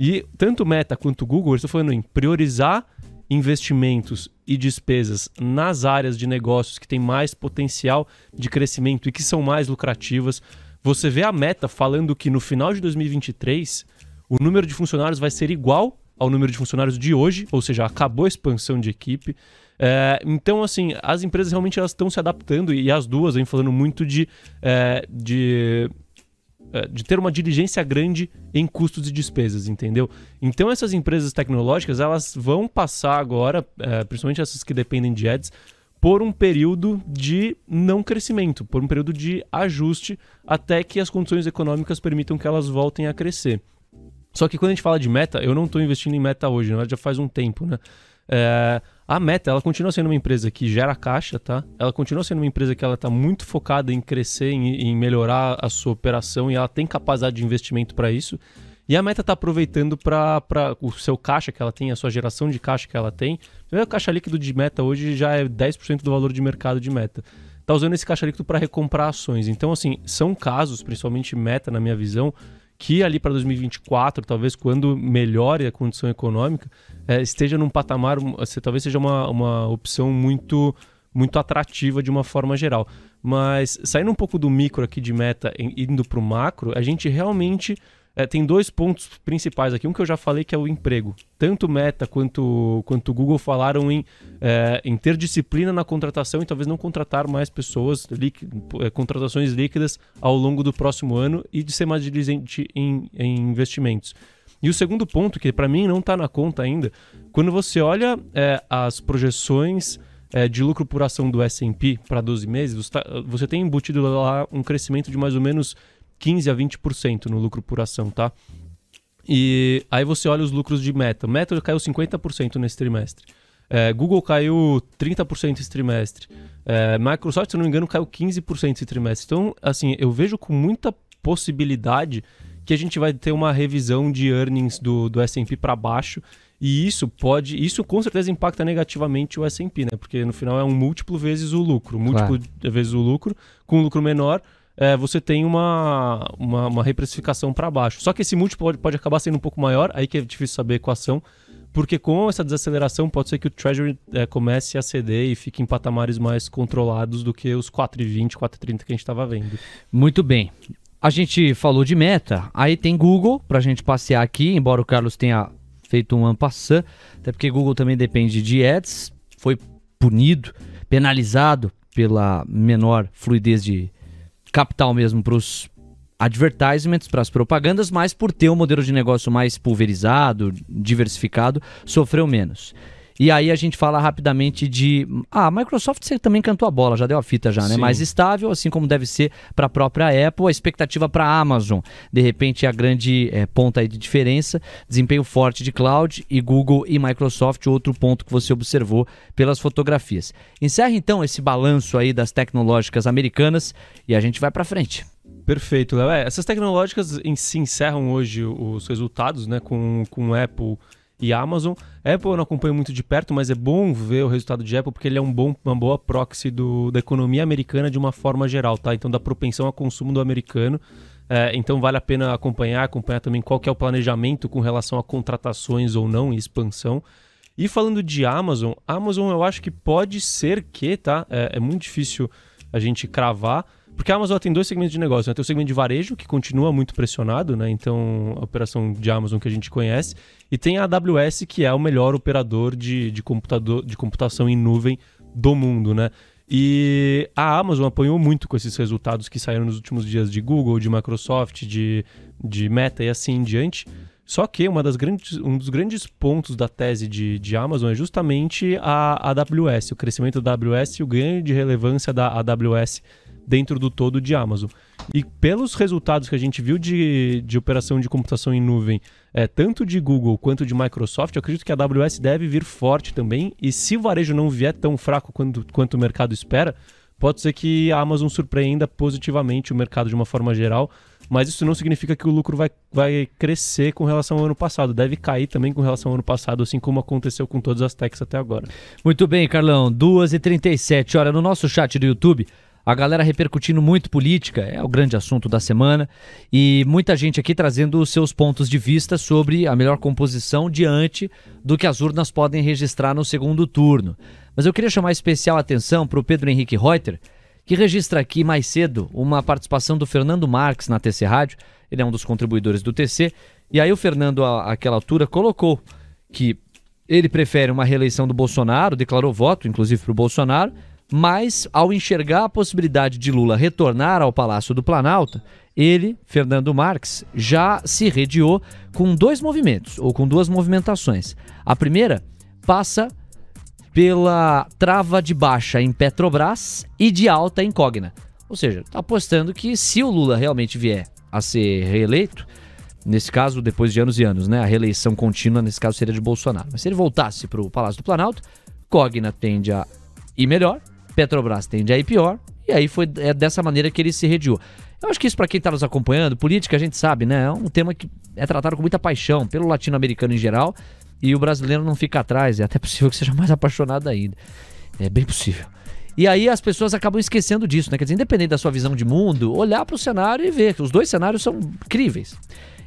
E tanto Meta quanto Google estão falando em priorizar investimentos e despesas nas áreas de negócios que têm mais potencial de crescimento e que são mais lucrativas. Você vê a meta falando que no final de 2023 o número de funcionários vai ser igual ao número de funcionários de hoje, ou seja, acabou a expansão de equipe. É, então, assim, as empresas realmente elas estão se adaptando e as duas vêm falando muito de, é, de é, de ter uma diligência grande em custos e despesas, entendeu? Então essas empresas tecnológicas elas vão passar agora, é, principalmente essas que dependem de ads, por um período de não crescimento, por um período de ajuste até que as condições econômicas permitam que elas voltem a crescer. Só que quando a gente fala de meta, eu não estou investindo em meta hoje, na verdade já faz um tempo, né? É, a Meta, ela continua sendo uma empresa que gera caixa, tá? Ela continua sendo uma empresa que ela está muito focada em crescer, em, em, melhorar a sua operação e ela tem capacidade de investimento para isso. E a Meta está aproveitando para o seu caixa que ela tem, a sua geração de caixa que ela tem. O caixa líquido de Meta hoje já é 10% do valor de mercado de Meta. Está usando esse caixa líquido para recomprar ações. Então, assim, são casos, principalmente Meta, na minha visão, que ali para 2024, talvez quando melhore a condição econômica, é, esteja num patamar, assim, talvez seja uma, uma opção muito muito atrativa de uma forma geral. Mas saindo um pouco do micro aqui de meta indo para o macro, a gente realmente é, tem dois pontos principais aqui. Um que eu já falei que é o emprego. Tanto Meta quanto, quanto Google falaram em, é, em ter disciplina na contratação e talvez não contratar mais pessoas, é, contratações líquidas ao longo do próximo ano e de ser mais diligente em, em investimentos. E o segundo ponto, que para mim não está na conta ainda, quando você olha é, as projeções é, de lucro por ação do S&P para 12 meses, tá, você tem embutido lá um crescimento de mais ou menos 15 a 20% no lucro por ação, tá? E aí você olha os lucros de Meta. Meta caiu 50% nesse trimestre. É, Google caiu 30% esse trimestre. É, Microsoft, se não me engano, caiu 15% esse trimestre. Então, assim, eu vejo com muita possibilidade que a gente vai ter uma revisão de earnings do, do S&P para baixo e isso pode, isso com certeza impacta negativamente o S&P, né? Porque no final é um múltiplo vezes o lucro, múltiplo claro. vezes o lucro, com um lucro menor, é, você tem uma, uma, uma reprecificação para baixo. Só que esse múltiplo pode, pode acabar sendo um pouco maior, aí que é difícil saber a equação, porque com essa desaceleração pode ser que o Treasury é, comece a ceder e fique em patamares mais controlados do que os 4,20, 4,30 que a gente estava vendo. Muito bem. A gente falou de meta, aí tem Google para a gente passear aqui, embora o Carlos tenha feito um ampassant, até porque Google também depende de ads, foi punido, penalizado pela menor fluidez de capital mesmo para os advertisements, para as propagandas, mas por ter um modelo de negócio mais pulverizado, diversificado, sofreu menos. E aí a gente fala rapidamente de. Ah, a Microsoft você também cantou a bola, já deu a fita já, né? Sim. Mais estável, assim como deve ser para a própria Apple, a expectativa para a Amazon. De repente, a grande é, ponta aí de diferença, desempenho forte de cloud e Google e Microsoft, outro ponto que você observou pelas fotografias. Encerra então esse balanço aí das tecnológicas americanas e a gente vai para frente. Perfeito, Léo. É, essas tecnológicas em si encerram hoje os resultados, né, com, com Apple e Amazon. Apple eu não acompanho muito de perto, mas é bom ver o resultado de Apple porque ele é um bom, uma boa proxy do, da economia americana de uma forma geral, tá? Então da propensão a consumo do americano. É, então vale a pena acompanhar, acompanhar também qual que é o planejamento com relação a contratações ou não e expansão. E falando de Amazon, Amazon eu acho que pode ser que, tá? É, é muito difícil a gente cravar, porque a Amazon tem dois segmentos de negócio. Né? Tem o segmento de varejo, que continua muito pressionado, né? Então, a operação de Amazon que a gente conhece. E tem a AWS, que é o melhor operador de, de, computador, de computação em nuvem do mundo, né? E a Amazon apanhou muito com esses resultados que saíram nos últimos dias de Google, de Microsoft, de, de Meta e assim em diante. Só que uma das grandes, um dos grandes pontos da tese de, de Amazon é justamente a AWS, o crescimento da AWS e o ganho de relevância da AWS dentro do todo de Amazon. E pelos resultados que a gente viu de, de operação de computação em nuvem, é, tanto de Google quanto de Microsoft, eu acredito que a AWS deve vir forte também. E se o varejo não vier tão fraco quanto, quanto o mercado espera, pode ser que a Amazon surpreenda positivamente o mercado de uma forma geral. Mas isso não significa que o lucro vai, vai crescer com relação ao ano passado. Deve cair também com relação ao ano passado, assim como aconteceu com todas as techs até agora. Muito bem, Carlão. 2h37. Olha, no nosso chat do YouTube, a galera repercutindo muito política, é o grande assunto da semana, e muita gente aqui trazendo os seus pontos de vista sobre a melhor composição diante do que as urnas podem registrar no segundo turno. Mas eu queria chamar especial atenção para o Pedro Henrique Reuter, que registra aqui mais cedo uma participação do Fernando Marques na TC Rádio. Ele é um dos contribuidores do TC. E aí o Fernando, àquela altura, colocou que ele prefere uma reeleição do Bolsonaro, declarou voto, inclusive, para o Bolsonaro, mas ao enxergar a possibilidade de Lula retornar ao Palácio do Planalto, ele, Fernando Marques, já se rediou com dois movimentos, ou com duas movimentações. A primeira passa pela trava de baixa em Petrobras e de alta em Cogna. Ou seja, está apostando que se o Lula realmente vier a ser reeleito, nesse caso depois de anos e anos, né, a reeleição contínua nesse caso seria de Bolsonaro. Mas se ele voltasse para o Palácio do Planalto, Cogna tende a ir melhor Petrobras tende a ir pior, e aí foi é dessa maneira que ele se rediou. Eu acho que isso para quem está nos acompanhando, política a gente sabe, né? É um tema que é tratado com muita paixão pelo latino-americano em geral, e o brasileiro não fica atrás, é até possível que seja mais apaixonado ainda. É bem possível. E aí as pessoas acabam esquecendo disso, né? Quer dizer, independente da sua visão de mundo, olhar para o cenário e ver que os dois cenários são incríveis.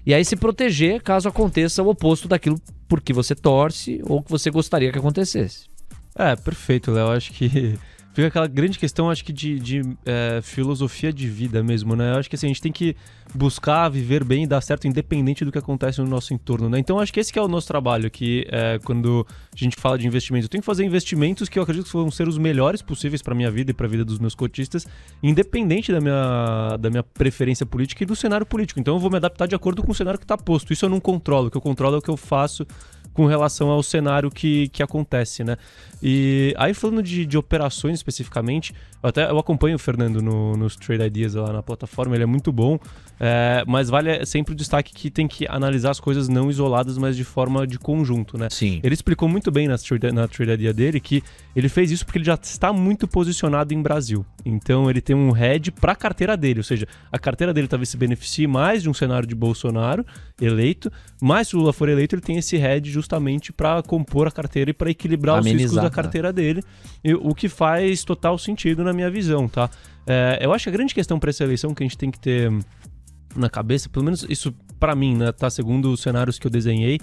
E aí se proteger caso aconteça o oposto daquilo por que você torce ou que você gostaria que acontecesse. É, perfeito, Léo. Acho que fica aquela grande questão, acho que, de, de é, filosofia de vida mesmo, né? Eu acho que assim, a gente tem que buscar viver bem e dar certo independente do que acontece no nosso entorno, né? Então acho que esse que é o nosso trabalho aqui, é, quando a gente fala de investimento. Eu tenho que fazer investimentos que eu acredito que vão ser os melhores possíveis para minha vida e para a vida dos meus cotistas, independente da minha, da minha preferência política e do cenário político. Então eu vou me adaptar de acordo com o cenário que está posto. Isso eu não controlo, o que eu controlo é o que eu faço com relação ao cenário que, que acontece, né? E aí falando de, de operações especificamente, eu até eu acompanho o Fernando no, nos Trade Ideas lá na plataforma, ele é muito bom, é, mas vale sempre o destaque que tem que analisar as coisas não isoladas, mas de forma de conjunto, né? Sim. Ele explicou muito bem na trade, na trade idea dele que ele fez isso porque ele já está muito posicionado em Brasil. Então ele tem um head para a carteira dele, ou seja, a carteira dele talvez se beneficie mais de um cenário de Bolsonaro eleito, mas se o Lula for eleito, ele tem esse head justamente para compor a carteira e para equilibrar Amenizar, os riscos da né? carteira dele, o que faz total sentido na minha visão, tá? É, eu acho que a grande questão para essa eleição que a gente tem que ter na cabeça, pelo menos isso para mim, né, tá segundo os cenários que eu desenhei,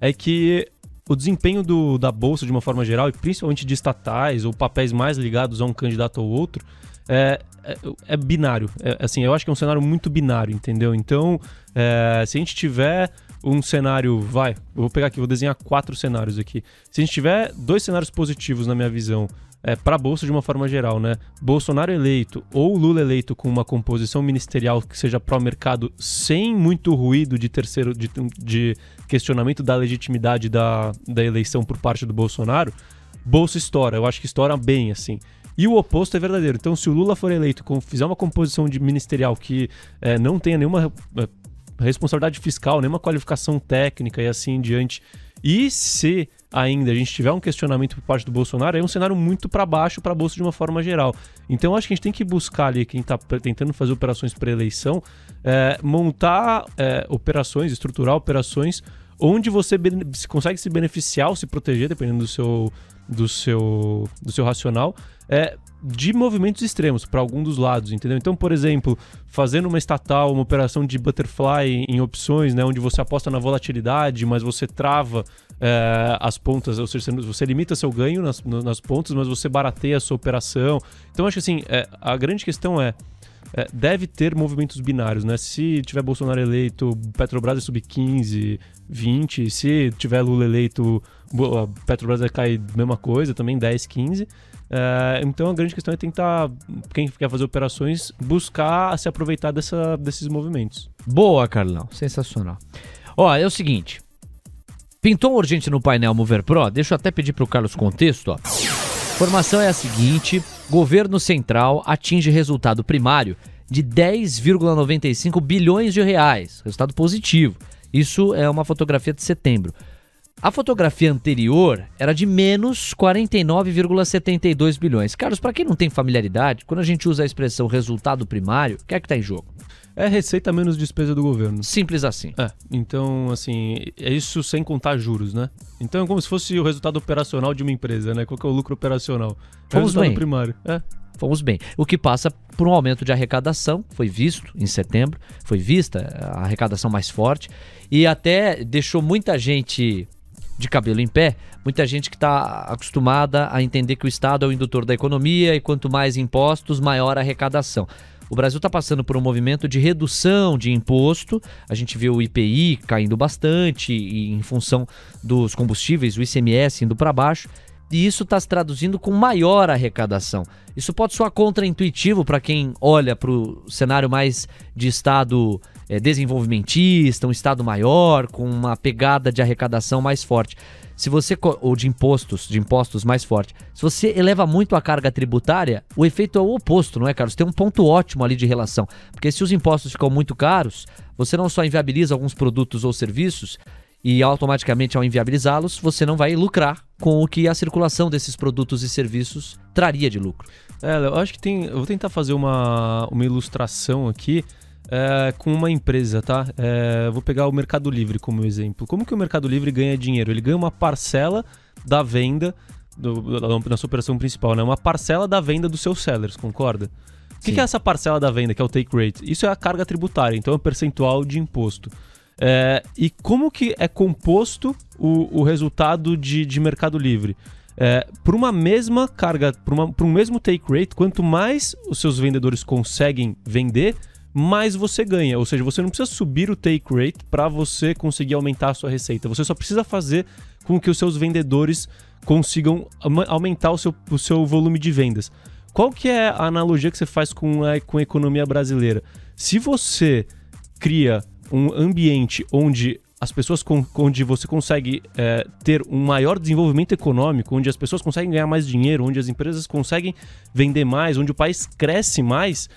é que o desempenho do, da bolsa de uma forma geral e principalmente de estatais ou papéis mais ligados a um candidato ou outro é, é, é binário. É, assim, eu acho que é um cenário muito binário, entendeu? Então, é, se a gente tiver um cenário, vai, eu vou pegar aqui, vou desenhar quatro cenários aqui. Se a gente tiver dois cenários positivos na minha visão é, para a Bolsa de uma forma geral, né? Bolsonaro eleito ou Lula eleito com uma composição ministerial que seja pró-mercado sem muito ruído de terceiro de, de questionamento da legitimidade da, da eleição por parte do Bolsonaro, Bolsa estoura. Eu acho que estoura bem, assim. E o oposto é verdadeiro. Então, se o Lula for eleito, fizer uma composição de ministerial que é, não tenha nenhuma é, responsabilidade fiscal, nenhuma qualificação técnica e assim em diante, E se ainda a gente tiver um questionamento por parte do Bolsonaro, é um cenário muito para baixo para a bolsa de uma forma geral. Então acho que a gente tem que buscar ali quem está tentando fazer operações para eleição, é, montar é, operações, estruturar operações onde você consegue se beneficiar ou se proteger, dependendo do seu, do seu, do seu racional, é, de movimentos extremos para algum dos lados, entendeu? Então, por exemplo, fazendo uma estatal, uma operação de butterfly em opções, né, onde você aposta na volatilidade, mas você trava é, as pontas, ou seja, você limita seu ganho nas, nas pontas, mas você barateia a sua operação. Então, acho que assim, é, a grande questão é, é, deve ter movimentos binários, né? Se tiver Bolsonaro eleito, Petrobras é sub 15, 20. Se tiver Lula eleito, Petrobras vai cair mesma coisa, também 10, 15. É, então a grande questão é tentar, quem quer fazer operações, buscar se aproveitar dessa, desses movimentos. Boa, Carlão. Sensacional. Ó, é o seguinte. Pintou um urgente no painel Mover Pro? Deixa eu até pedir para o Carlos contexto. Ó. Informação é a seguinte: governo central atinge resultado primário de 10,95 bilhões de reais. Resultado positivo. Isso é uma fotografia de setembro. A fotografia anterior era de menos 49,72 bilhões. Carlos, para quem não tem familiaridade, quando a gente usa a expressão resultado primário, o que é que está em jogo? É receita menos despesa do governo. Simples assim. É, então, assim, é isso sem contar juros, né? Então é como se fosse o resultado operacional de uma empresa, né? Qual que é o lucro operacional? É Fomos bem. primário. É. Fomos bem. O que passa por um aumento de arrecadação, foi visto em setembro, foi vista a arrecadação mais forte e até deixou muita gente de cabelo em pé, muita gente que está acostumada a entender que o Estado é o indutor da economia e quanto mais impostos, maior a arrecadação. O Brasil está passando por um movimento de redução de imposto. A gente vê o IPI caindo bastante em função dos combustíveis, o ICMS indo para baixo. E isso está se traduzindo com maior arrecadação. Isso pode soar contraintuitivo para quem olha para o cenário mais de Estado é, desenvolvimentista, um Estado maior, com uma pegada de arrecadação mais forte. Se você ou de impostos, de impostos mais forte. Se você eleva muito a carga tributária, o efeito é o oposto, não é, Carlos? Tem um ponto ótimo ali de relação, porque se os impostos ficam muito caros, você não só inviabiliza alguns produtos ou serviços e automaticamente ao inviabilizá-los, você não vai lucrar com o que a circulação desses produtos e serviços traria de lucro. É, eu acho que tem, eu vou tentar fazer uma, uma ilustração aqui é, com uma empresa, tá? É, vou pegar o Mercado Livre como exemplo. Como que o Mercado Livre ganha dinheiro? Ele ganha uma parcela da venda do, da, sua operação principal, né? Uma parcela da venda dos seus sellers, concorda? O que, que, é essa parcela da venda, que é o take rate? Isso é a carga tributária, então é um percentual de imposto. É, e como que é composto o, o resultado de, de Mercado Livre? É, por uma mesma carga, por, um mesmo take rate, quanto mais os seus vendedores conseguem vender, mais você ganha. Ou seja, você não precisa subir o take rate para você conseguir aumentar a sua receita. Você só precisa fazer com que os seus vendedores consigam aumentar o seu, o seu volume de vendas. Qual que é a analogia que você faz com a, com a economia brasileira? Se você cria um ambiente onde as pessoas com, onde você consegue é, ter um maior desenvolvimento econômico, onde as pessoas conseguem ganhar mais dinheiro, onde as empresas conseguem vender mais, onde o país cresce mais,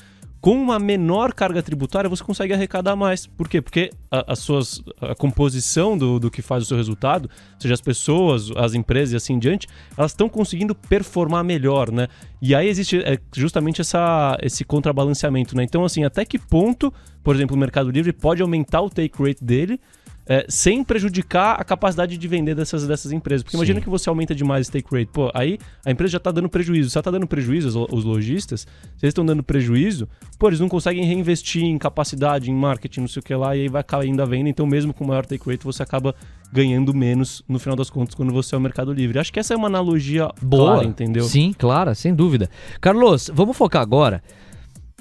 com uma menor carga tributária você consegue arrecadar mais. Por quê? Porque a, as suas, a composição do, do que faz o seu resultado, seja as pessoas, as empresas e assim em diante, elas estão conseguindo performar melhor, né? E aí existe é, justamente essa, esse contrabalanceamento, né? Então, assim, até que ponto, por exemplo, o Mercado Livre pode aumentar o take rate dele é, sem prejudicar a capacidade de vender dessas, dessas empresas. Porque Sim. imagina que você aumenta demais o take rate. Pô, aí a empresa já está dando prejuízo. Se ela está dando prejuízo, os, lojistas, se eles estão dando prejuízo, pô, eles não conseguem reinvestir em capacidade, em marketing, não sei o que lá, e aí vai caindo a venda. Então, mesmo com maior take rate, você acaba ganhando menos no final das contas quando você é o Mercado Livre. Acho que essa é uma analogia boa, clara, entendeu? Sim, clara, sem dúvida. Carlos, vamos focar agora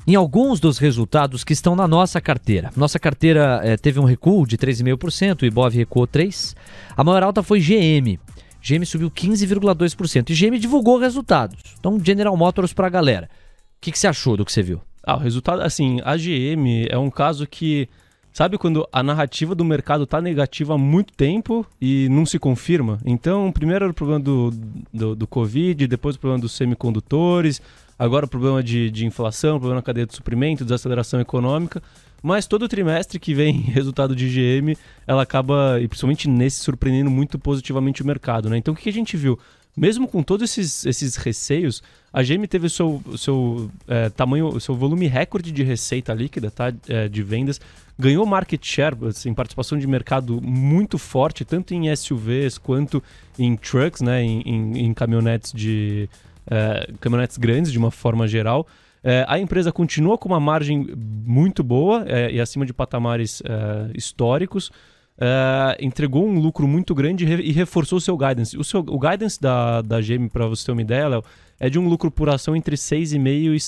em alguns dos resultados que estão na nossa carteira. Nossa carteira é, teve um recuo de 3,5%, o Ibov recuou 3%. A maior alta foi GM. GM subiu 15,2%. E GM divulgou resultados. Então, General Motors para a galera. O que, que você achou do que você viu? Ah, o resultado, assim, a GM é um caso que. Sabe quando a narrativa do mercado tá negativa há muito tempo e não se confirma? Então, primeiro era o problema do, do, do Covid, depois o problema dos semicondutores, agora o problema de, de inflação, o problema na cadeia de suprimento, desaceleração econômica. Mas todo trimestre que vem resultado de GM, ela acaba, e principalmente nesse, surpreendendo muito positivamente o mercado. Né? Então o que a gente viu? Mesmo com todos esses, esses receios, a GM teve o seu, seu é, tamanho, seu volume recorde de receita líquida, tá? É, de vendas, ganhou market share, assim, participação de mercado muito forte, tanto em SUVs quanto em trucks, né? em, em, em caminhonetes de é, caminhonetes grandes de uma forma geral. É, a empresa continua com uma margem muito boa é, e acima de patamares é, históricos. É, entregou um lucro muito grande e reforçou o seu guidance. O, seu, o guidance da, da GM, para você ter uma ideia, Léo, é de um lucro por ação entre 6,5 e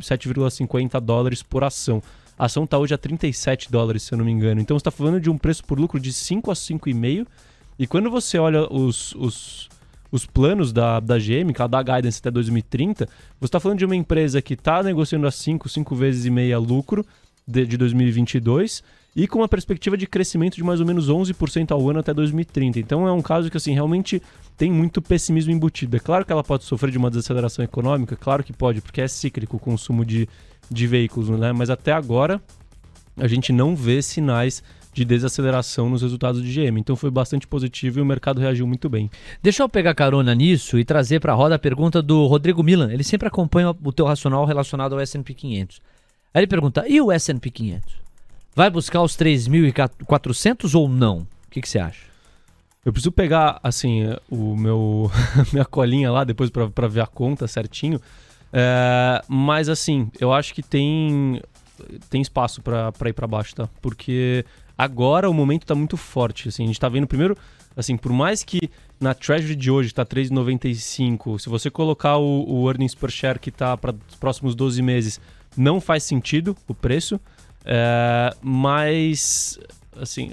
7,50 dólares por ação. A ação está hoje a 37 dólares, se eu não me engano. Então você está falando de um preço por lucro de 5 a 5,5. E quando você olha os, os os planos da, da GM, dá guidance até 2030, você está falando de uma empresa que está negociando a 5, 5 vezes e meia lucro de, de 2022 e com uma perspectiva de crescimento de mais ou menos 11% ao ano até 2030. Então é um caso que assim realmente tem muito pessimismo embutido. É claro que ela pode sofrer de uma desaceleração econômica, claro que pode, porque é cíclico o consumo de, de veículos, né? Mas até agora a gente não vê sinais de desaceleração nos resultados de GM. Então foi bastante positivo e o mercado reagiu muito bem. Deixa eu pegar carona nisso e trazer para a roda a pergunta do Rodrigo Milan. Ele sempre acompanha o teu racional relacionado ao S&P 500. Aí ele pergunta: "E o S&P 500? Vai buscar os 3.400 ou não? O que, que você acha?" Eu preciso pegar, assim, o meu minha colinha lá depois para ver a conta certinho. É, mas, assim, eu acho que tem, tem espaço para ir para baixo, tá? Porque Agora o momento está muito forte, assim, a gente está vendo primeiro, assim, por mais que na Treasury de hoje está 3,95, se você colocar o, o earnings per share que está para os próximos 12 meses, não faz sentido o preço, é, mas assim,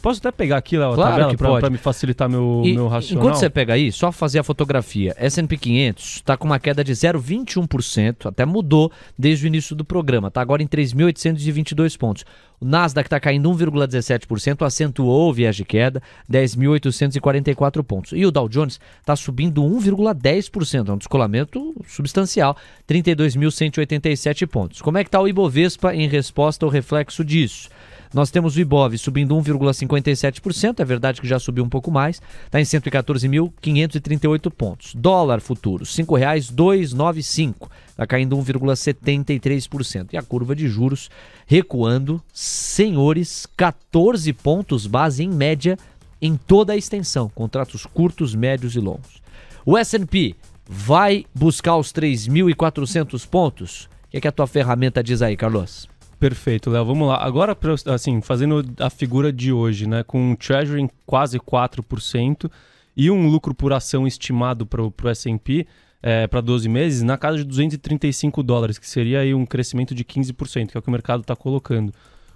posso até pegar aqui, Léo, claro a tabela para me facilitar meu, e, meu racional? Enquanto você pega aí, só fazer a fotografia. S&P 500 está com uma queda de 0,21%, até mudou desde o início do programa, está agora em 3.822 pontos. O Nasdaq está caindo 1,17%, acentuou o viés de queda, 10.844 pontos. E o Dow Jones está subindo 1,10%, é um descolamento substancial, 32.187 pontos. Como é que está o Ibovespa em resposta ao reflexo disso? Nós temos o Ibov subindo 1,57%, é verdade que já subiu um pouco mais, está em 114.538 pontos. Dólar futuro, R$ 5,295, está caindo 1,73%. E a curva de juros recuando, senhores, 14 pontos base em média em toda a extensão, contratos curtos, médios e longos. O S&P vai buscar os 3.400 pontos? O que, é que a tua ferramenta diz aí, Carlos? Perfeito, Léo. Vamos lá. Agora, assim, fazendo a figura de hoje, né? Com um Treasury em quase 4% e um lucro por ação estimado para o S&P é, para 12 meses na casa de 235 dólares, que seria aí um crescimento de 15%, que é o que o mercado está colocando.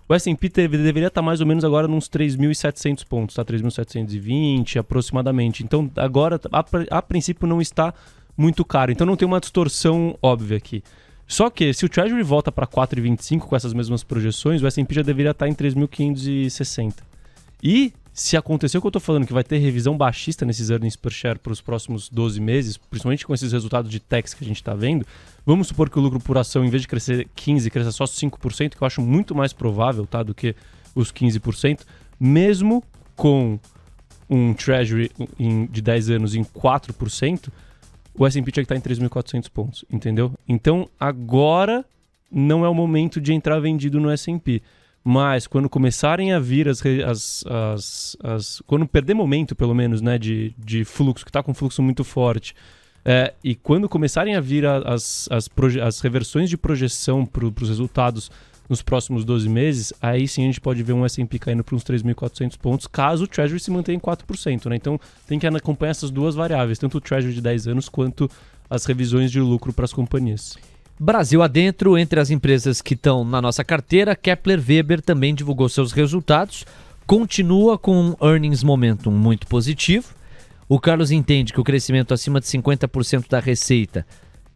O S&P deveria estar tá mais ou menos agora nos 3.700 pontos, tá? 3.720 aproximadamente. Então, agora, a, a princípio, não está muito caro. Então, não tem uma distorção óbvia aqui. Só que se o Treasury volta para 4,25 com essas mesmas projeções, o S&P já deveria estar em 3.560. E se acontecer o que eu estou falando, que vai ter revisão baixista nesses earnings per share para os próximos 12 meses, principalmente com esses resultados de tax que a gente está vendo, vamos supor que o lucro por ação, em vez de crescer 15%, cresça só 5%, que eu acho muito mais provável tá, do que os 15%, mesmo com um Treasury de 10 anos em 4%, o S&P tinha que estar em 3.400 pontos, entendeu? Então, agora não é o momento de entrar vendido no S&P. Mas quando começarem a vir as, as, as, as, Quando perder momento, pelo menos, né, de, de fluxo, que está com fluxo muito forte, é, e quando começarem a vir as, as, as reversões de projeção para os resultados nos próximos 12 meses, aí sim a gente pode ver um S&P caindo para uns 3.400 pontos, caso o Treasury se mantenha em 4%. Né? Então tem que acompanhar essas duas variáveis, tanto o Treasury de 10 anos quanto as revisões de lucro para as companhias. Brasil adentro, entre as empresas que estão na nossa carteira, Kepler Weber também divulgou seus resultados, continua com um earnings momentum muito positivo. O Carlos entende que o crescimento acima de 50% da receita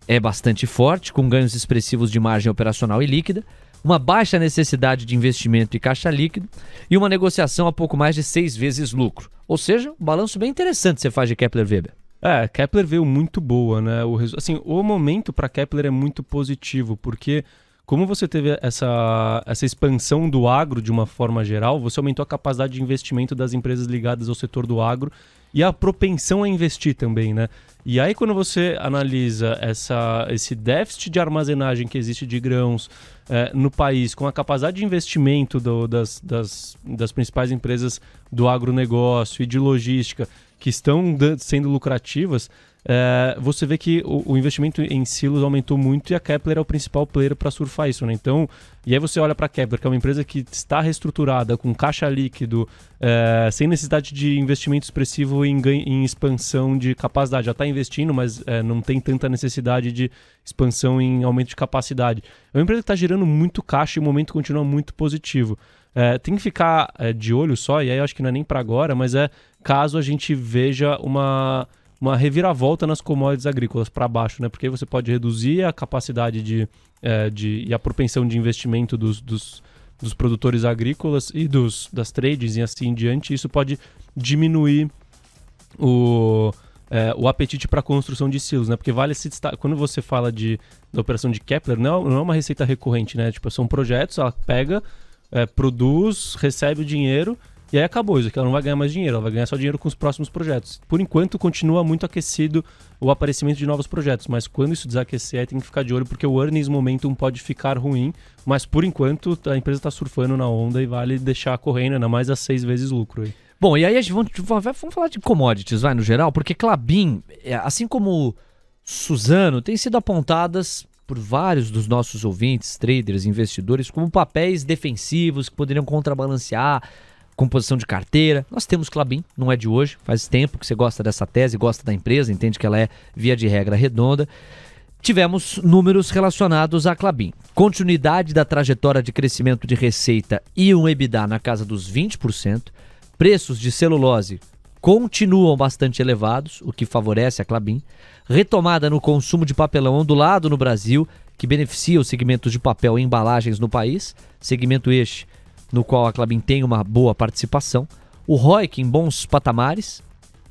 é bastante forte, com ganhos expressivos de margem operacional e líquida uma baixa necessidade de investimento e caixa líquido e uma negociação a pouco mais de seis vezes lucro. Ou seja, um balanço bem interessante você faz de Kepler Weber. É, Kepler veio muito boa, né? O, assim, o momento para Kepler é muito positivo, porque como você teve essa, essa expansão do agro de uma forma geral, você aumentou a capacidade de investimento das empresas ligadas ao setor do agro e a propensão a investir também, né? E aí quando você analisa essa, esse déficit de armazenagem que existe de grãos é, no país, com a capacidade de investimento do, das, das, das principais empresas do agronegócio e de logística que estão sendo lucrativas, é, você vê que o, o, investimento em silos aumentou muito e a Kepler é o principal player para surfar isso, né? Então, e aí você olha para a Kepler, que é uma empresa que está reestruturada, com caixa líquido, é, sem necessidade de investimento expressivo em, em expansão de capacidade. Já está investindo, mas é, não tem tanta necessidade de expansão em aumento de capacidade. É uma empresa que está gerando muito caixa e o momento continua muito positivo. É, tem que ficar é, de olho só, e aí eu acho que não é nem para agora, mas é caso a gente veja uma uma reviravolta nas commodities agrícolas para baixo, né? Porque aí você pode reduzir a capacidade de, é, de e a propensão de investimento dos, dos, dos, produtores agrícolas e dos, das trades e assim em diante. Isso pode diminuir o, é, o apetite para a construção de silos, né? Porque vale se destacar, quando você fala de, da operação de Kepler, não, não é uma receita recorrente, né? Tipo, são projetos, ela pega, é, produz, recebe o dinheiro e aí acabou isso, que ela não vai ganhar mais dinheiro, ela vai ganhar só dinheiro com os próximos projetos. Por enquanto, continua muito aquecido o aparecimento de novos projetos, mas quando isso desaquecer, aí tem que ficar de olho, porque o earnings momentum pode ficar ruim, mas por enquanto a empresa está surfando na onda e vale deixar correndo, ainda mais a seis vezes lucro aí. Bom, e aí a gente vamos, vamos falar de commodities, vai, no geral, porque Clabin, é, assim como Suzano, tem sido apontadas por vários dos nossos ouvintes, traders, investidores, como papéis defensivos que poderiam contrabalancear composição de carteira. Nós temos Clabin, não é de hoje, faz tempo que você gosta dessa tese, gosta da empresa, entende que ela é, via de regra, redonda. Tivemos números relacionados à Clabin. Continuidade da trajetória de crescimento de receita e um EBITDA na casa dos 20%. Preços de celulose continuam bastante elevados, o que favorece a Clabin. Retomada no consumo de papelão ondulado no Brasil, que beneficia os segmentos de papel e embalagens no país. Segmento este no qual a Clabin tem uma boa participação, o ROIC em bons patamares,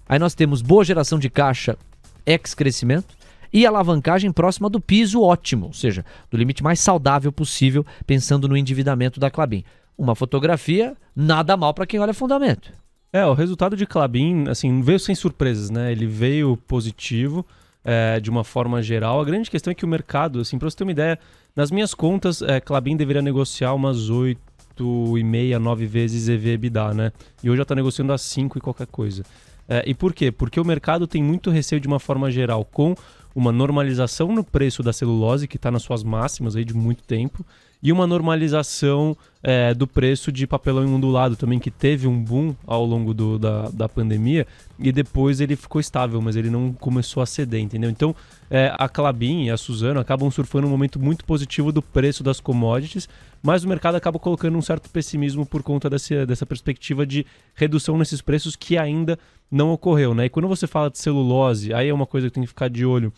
aí nós temos boa geração de caixa ex-crescimento e alavancagem próxima do piso ótimo, ou seja, do limite mais saudável possível, pensando no endividamento da Clabin. Uma fotografia nada mal para quem olha fundamento. É, o resultado de Clabin, assim, veio sem surpresas, né? Ele veio positivo é, de uma forma geral. A grande questão é que o mercado, assim, para você ter uma ideia, nas minhas contas, é, Clabin deveria negociar umas 8 8,5 a 9 vezes EV/EBITDA, né? E hoje já está negociando a 5 e qualquer coisa. É, e por quê? Porque o mercado tem muito receio de uma forma geral com uma normalização no preço da celulose, que está nas suas máximas aí de muito tempo, e uma normalização é, do preço de papelão ondulado também, que teve um boom ao longo do, da, da pandemia e depois ele ficou estável, mas ele não começou a ceder, entendeu? Então é, a Clabin e a Suzano acabam surfando um momento muito positivo do preço das commodities, mas o mercado acaba colocando um certo pessimismo por conta dessa, dessa perspectiva de redução nesses preços que ainda não ocorreu, né? E quando você fala de celulose, aí é uma coisa que tem que ficar de olho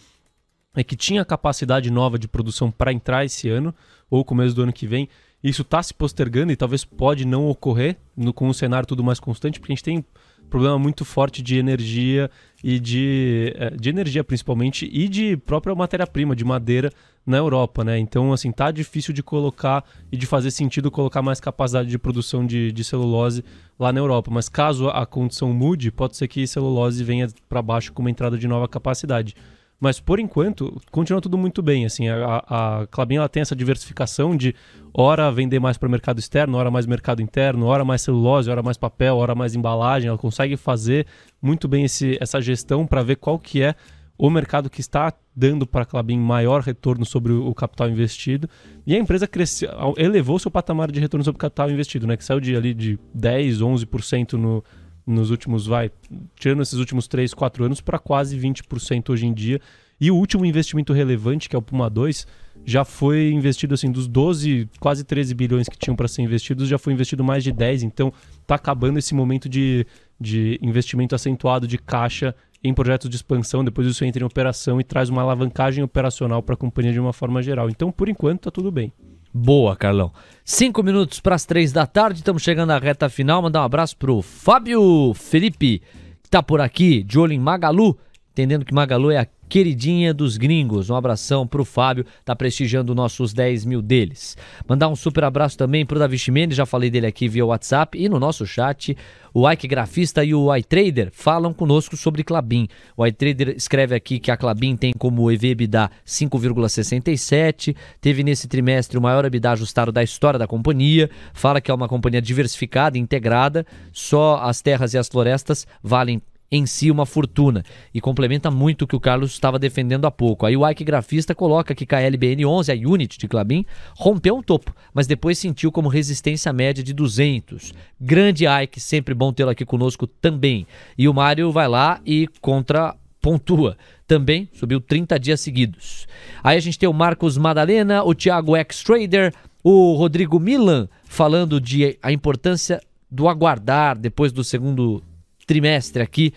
é que tinha capacidade nova de produção para entrar esse ano ou começo do ano que vem. Isso está se postergando e talvez pode não ocorrer no, com o cenário tudo mais constante, porque a gente tem um problema muito forte de energia e de, eh, de energia principalmente e de própria matéria-prima, de madeira na Europa, né? Então, assim, tá difícil de colocar e de fazer sentido colocar mais capacidade de produção de, de celulose lá na Europa. Mas caso a condição mude, pode ser que celulose venha para baixo com uma entrada de nova capacidade. Mas por enquanto, continua tudo muito bem. Assim, a, a Clabin ela tem essa diversificação de hora vender mais para o mercado externo, hora mais mercado interno, hora mais celulose, hora mais papel, hora mais embalagem. Ela consegue fazer muito bem esse, essa gestão para ver qual que é o mercado que está dando para a Clabin maior retorno sobre o, capital investido. E a empresa cresceu, elevou seu patamar de retorno sobre o capital investido, né? que saiu de, ali, de 10, 11% no nos últimos, vai, tirando esses últimos 3, 4 anos, para quase 20% hoje em dia. E o último investimento relevante, que é o Puma 2, já foi investido assim, dos 12, quase 13 bilhões que tinham para ser investidos, já foi investido mais de 10. Então está acabando esse momento de, de investimento acentuado de caixa em projetos de expansão. Depois isso entra em operação e traz uma alavancagem operacional para a companhia de uma forma geral. Então, por enquanto, está tudo bem. Boa, Carlão. Cinco minutos para as três da tarde, estamos chegando à reta final. Mandar um abraço pro Fábio Felipe, que está por aqui, de olho em Magalu, entendendo que Magalu é a queridinha dos gringos. Um abração pro Fábio, tá prestigiando nossos 10 mil deles. Mandar um super abraço também pro Davi Chimenez, já falei dele aqui via WhatsApp e no nosso chat. O Ike Grafista e o iTrader falam conosco sobre Clabin. O iTrader escreve aqui que a Clabin tem como EV/EBITDA 5,67, teve nesse trimestre o maior EBITDA ajustado da história da companhia, fala que é uma companhia diversificada, integrada, só as terras e as florestas valem em si uma fortuna e complementa muito o que o Carlos estava defendendo há pouco. Aí o Ike Grafista coloca que KLBN 11, a unit de Clabin, rompeu um topo, mas depois sentiu como resistência média de 200. Grande Ike, sempre bom tê-lo aqui conosco também. E o Mário vai lá e contra pontua. Também subiu 30 dias seguidos. Aí a gente tem o Marcos Madalena, o Thiago X-Trader, o Rodrigo Milan falando de a importância do aguardar depois do segundo trimestre aqui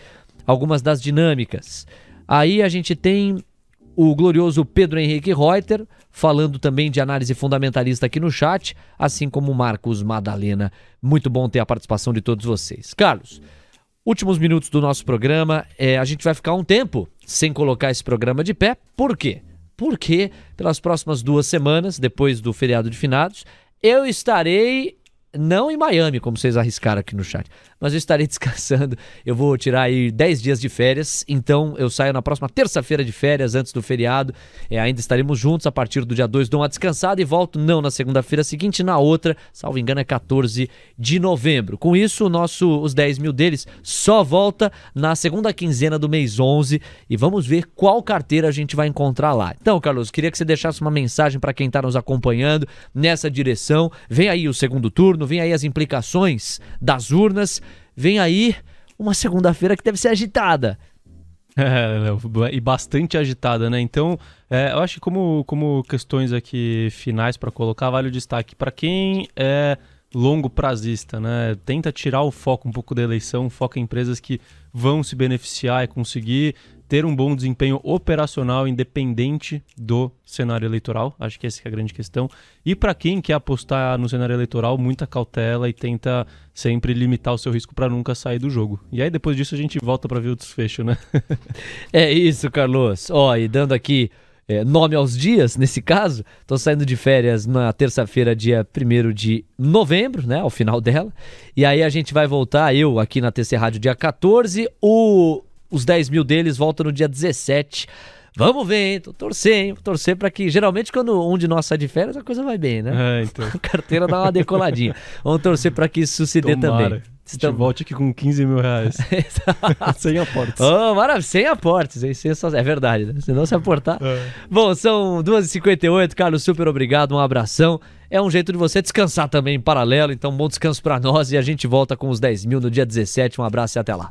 algumas das dinâmicas. Aí a gente tem o glorioso Pedro Henrique Reuter falando também de análise fundamentalista aqui no chat, assim como Marcos Madalena. Muito bom ter a participação de todos vocês. Carlos, últimos minutos do nosso programa. É, a gente vai ficar um tempo sem colocar esse programa de pé. Por quê? Porque pelas próximas duas semanas, depois do feriado de finados, eu estarei não em Miami, como vocês arriscaram aqui no chat, mas eu estarei descansando. Eu vou tirar aí 10 dias de férias, então eu saio na próxima terça-feira de férias, antes do feriado. É, ainda estaremos juntos a partir do dia 2, dou uma descansada e volto não na segunda-feira seguinte, na outra, salvo engano, é 14 de novembro. Com isso, o nosso, os 10 mil deles só volta na segunda quinzena do mês 11 e vamos ver qual carteira a gente vai encontrar lá. Então, Carlos, queria que você deixasse uma mensagem para quem está nos acompanhando nessa direção. Vem aí o segundo turno, vem aí as implicações das urnas vem aí uma segunda-feira que deve ser agitada. É, e bastante agitada, né? Então, é, eu acho que como, como questões aqui finais para colocar, vale o destaque. Para quem é longo prazista, né? Tenta tirar o foco um pouco da eleição, foca em empresas que vão se beneficiar e conseguir ter um bom desempenho operacional independente do cenário eleitoral. Acho que essa é a grande questão. E para quem quer apostar no cenário eleitoral, muita cautela e tenta sempre limitar o seu risco para nunca sair do jogo. E aí depois disso a gente volta para ver o desfecho, né? é isso, Carlos. Ó, e dando aqui é, nome aos dias, nesse caso, estou saindo de férias na terça-feira, dia 1 de novembro, né, ao final dela. E aí a gente vai voltar, eu aqui na TC Rádio, dia 14. O os 10 mil deles voltam no dia 17. Vamos ver, hein? Tô torcendo, hein? Torcer para que. Geralmente, quando um de nós sai de férias, a coisa vai bem, né? É, então. A carteira dá uma decoladinha. Vamos torcer para que isso se dê também. Então... volte aqui com 15 mil reais. sem aportes. Oh, maravilha, sem aportes. Hein? Sem só... É verdade, né? Se não se aportar. É. Bom, são 2h58. Carlos, super obrigado. Um abração. É um jeito de você descansar também em paralelo. Então, bom descanso para nós. E a gente volta com os 10 mil no dia 17. Um abraço e até lá.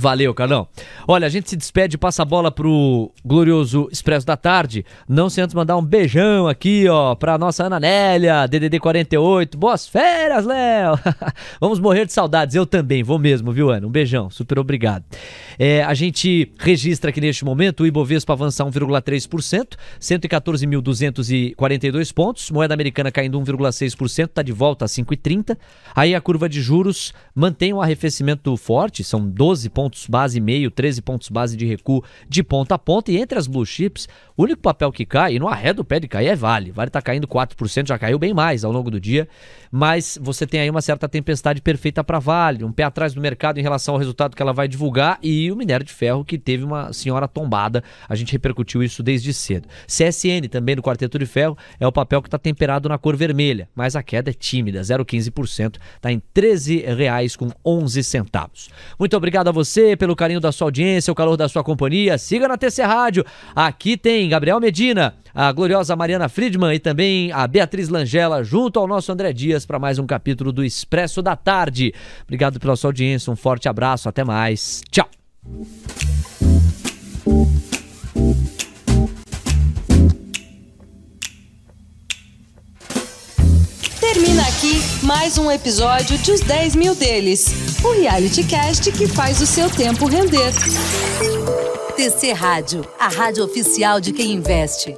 Valeu, Carlão. Olha, a gente se despede, passa a bola pro glorioso Expresso da Tarde. Não sem antes mandar um beijão aqui, ó, pra nossa Ana Nélia, DDD 48. Boas férias, Léo! Vamos morrer de saudades, eu também, vou mesmo, viu, Ana? Um beijão, super obrigado. É, a gente registra aqui neste momento o Ibovespa avança 1,3%, 114.242 pontos, moeda americana caindo 1,6%, tá de volta a 5,30. Aí a curva de juros mantém um arrefecimento forte, são 12 pontos pontos base e meio, 13 pontos base de recuo de ponta a ponta. E entre as blue chips, o único papel que cai, e no arredo pé de cair é Vale. Vale está caindo 4%, já caiu bem mais ao longo do dia. Mas você tem aí uma certa tempestade perfeita para Vale, um pé atrás do mercado em relação ao resultado que ela vai divulgar e o minério de ferro que teve uma senhora tombada. A gente repercutiu isso desde cedo. CSN também no quarteto de ferro é o papel que está temperado na cor vermelha, mas a queda é tímida, 0,15%, está em R$ 13,11. Muito obrigado a você você pelo carinho da sua audiência, o calor da sua companhia. Siga na TC Rádio. Aqui tem Gabriel Medina, a gloriosa Mariana Friedman e também a Beatriz Langella, junto ao nosso André Dias, para mais um capítulo do Expresso da Tarde. Obrigado pela sua audiência, um forte abraço, até mais. Tchau. Mais um episódio de Os 10 Mil Deles, o reality cast que faz o seu tempo render. TC Rádio, a rádio oficial de quem investe.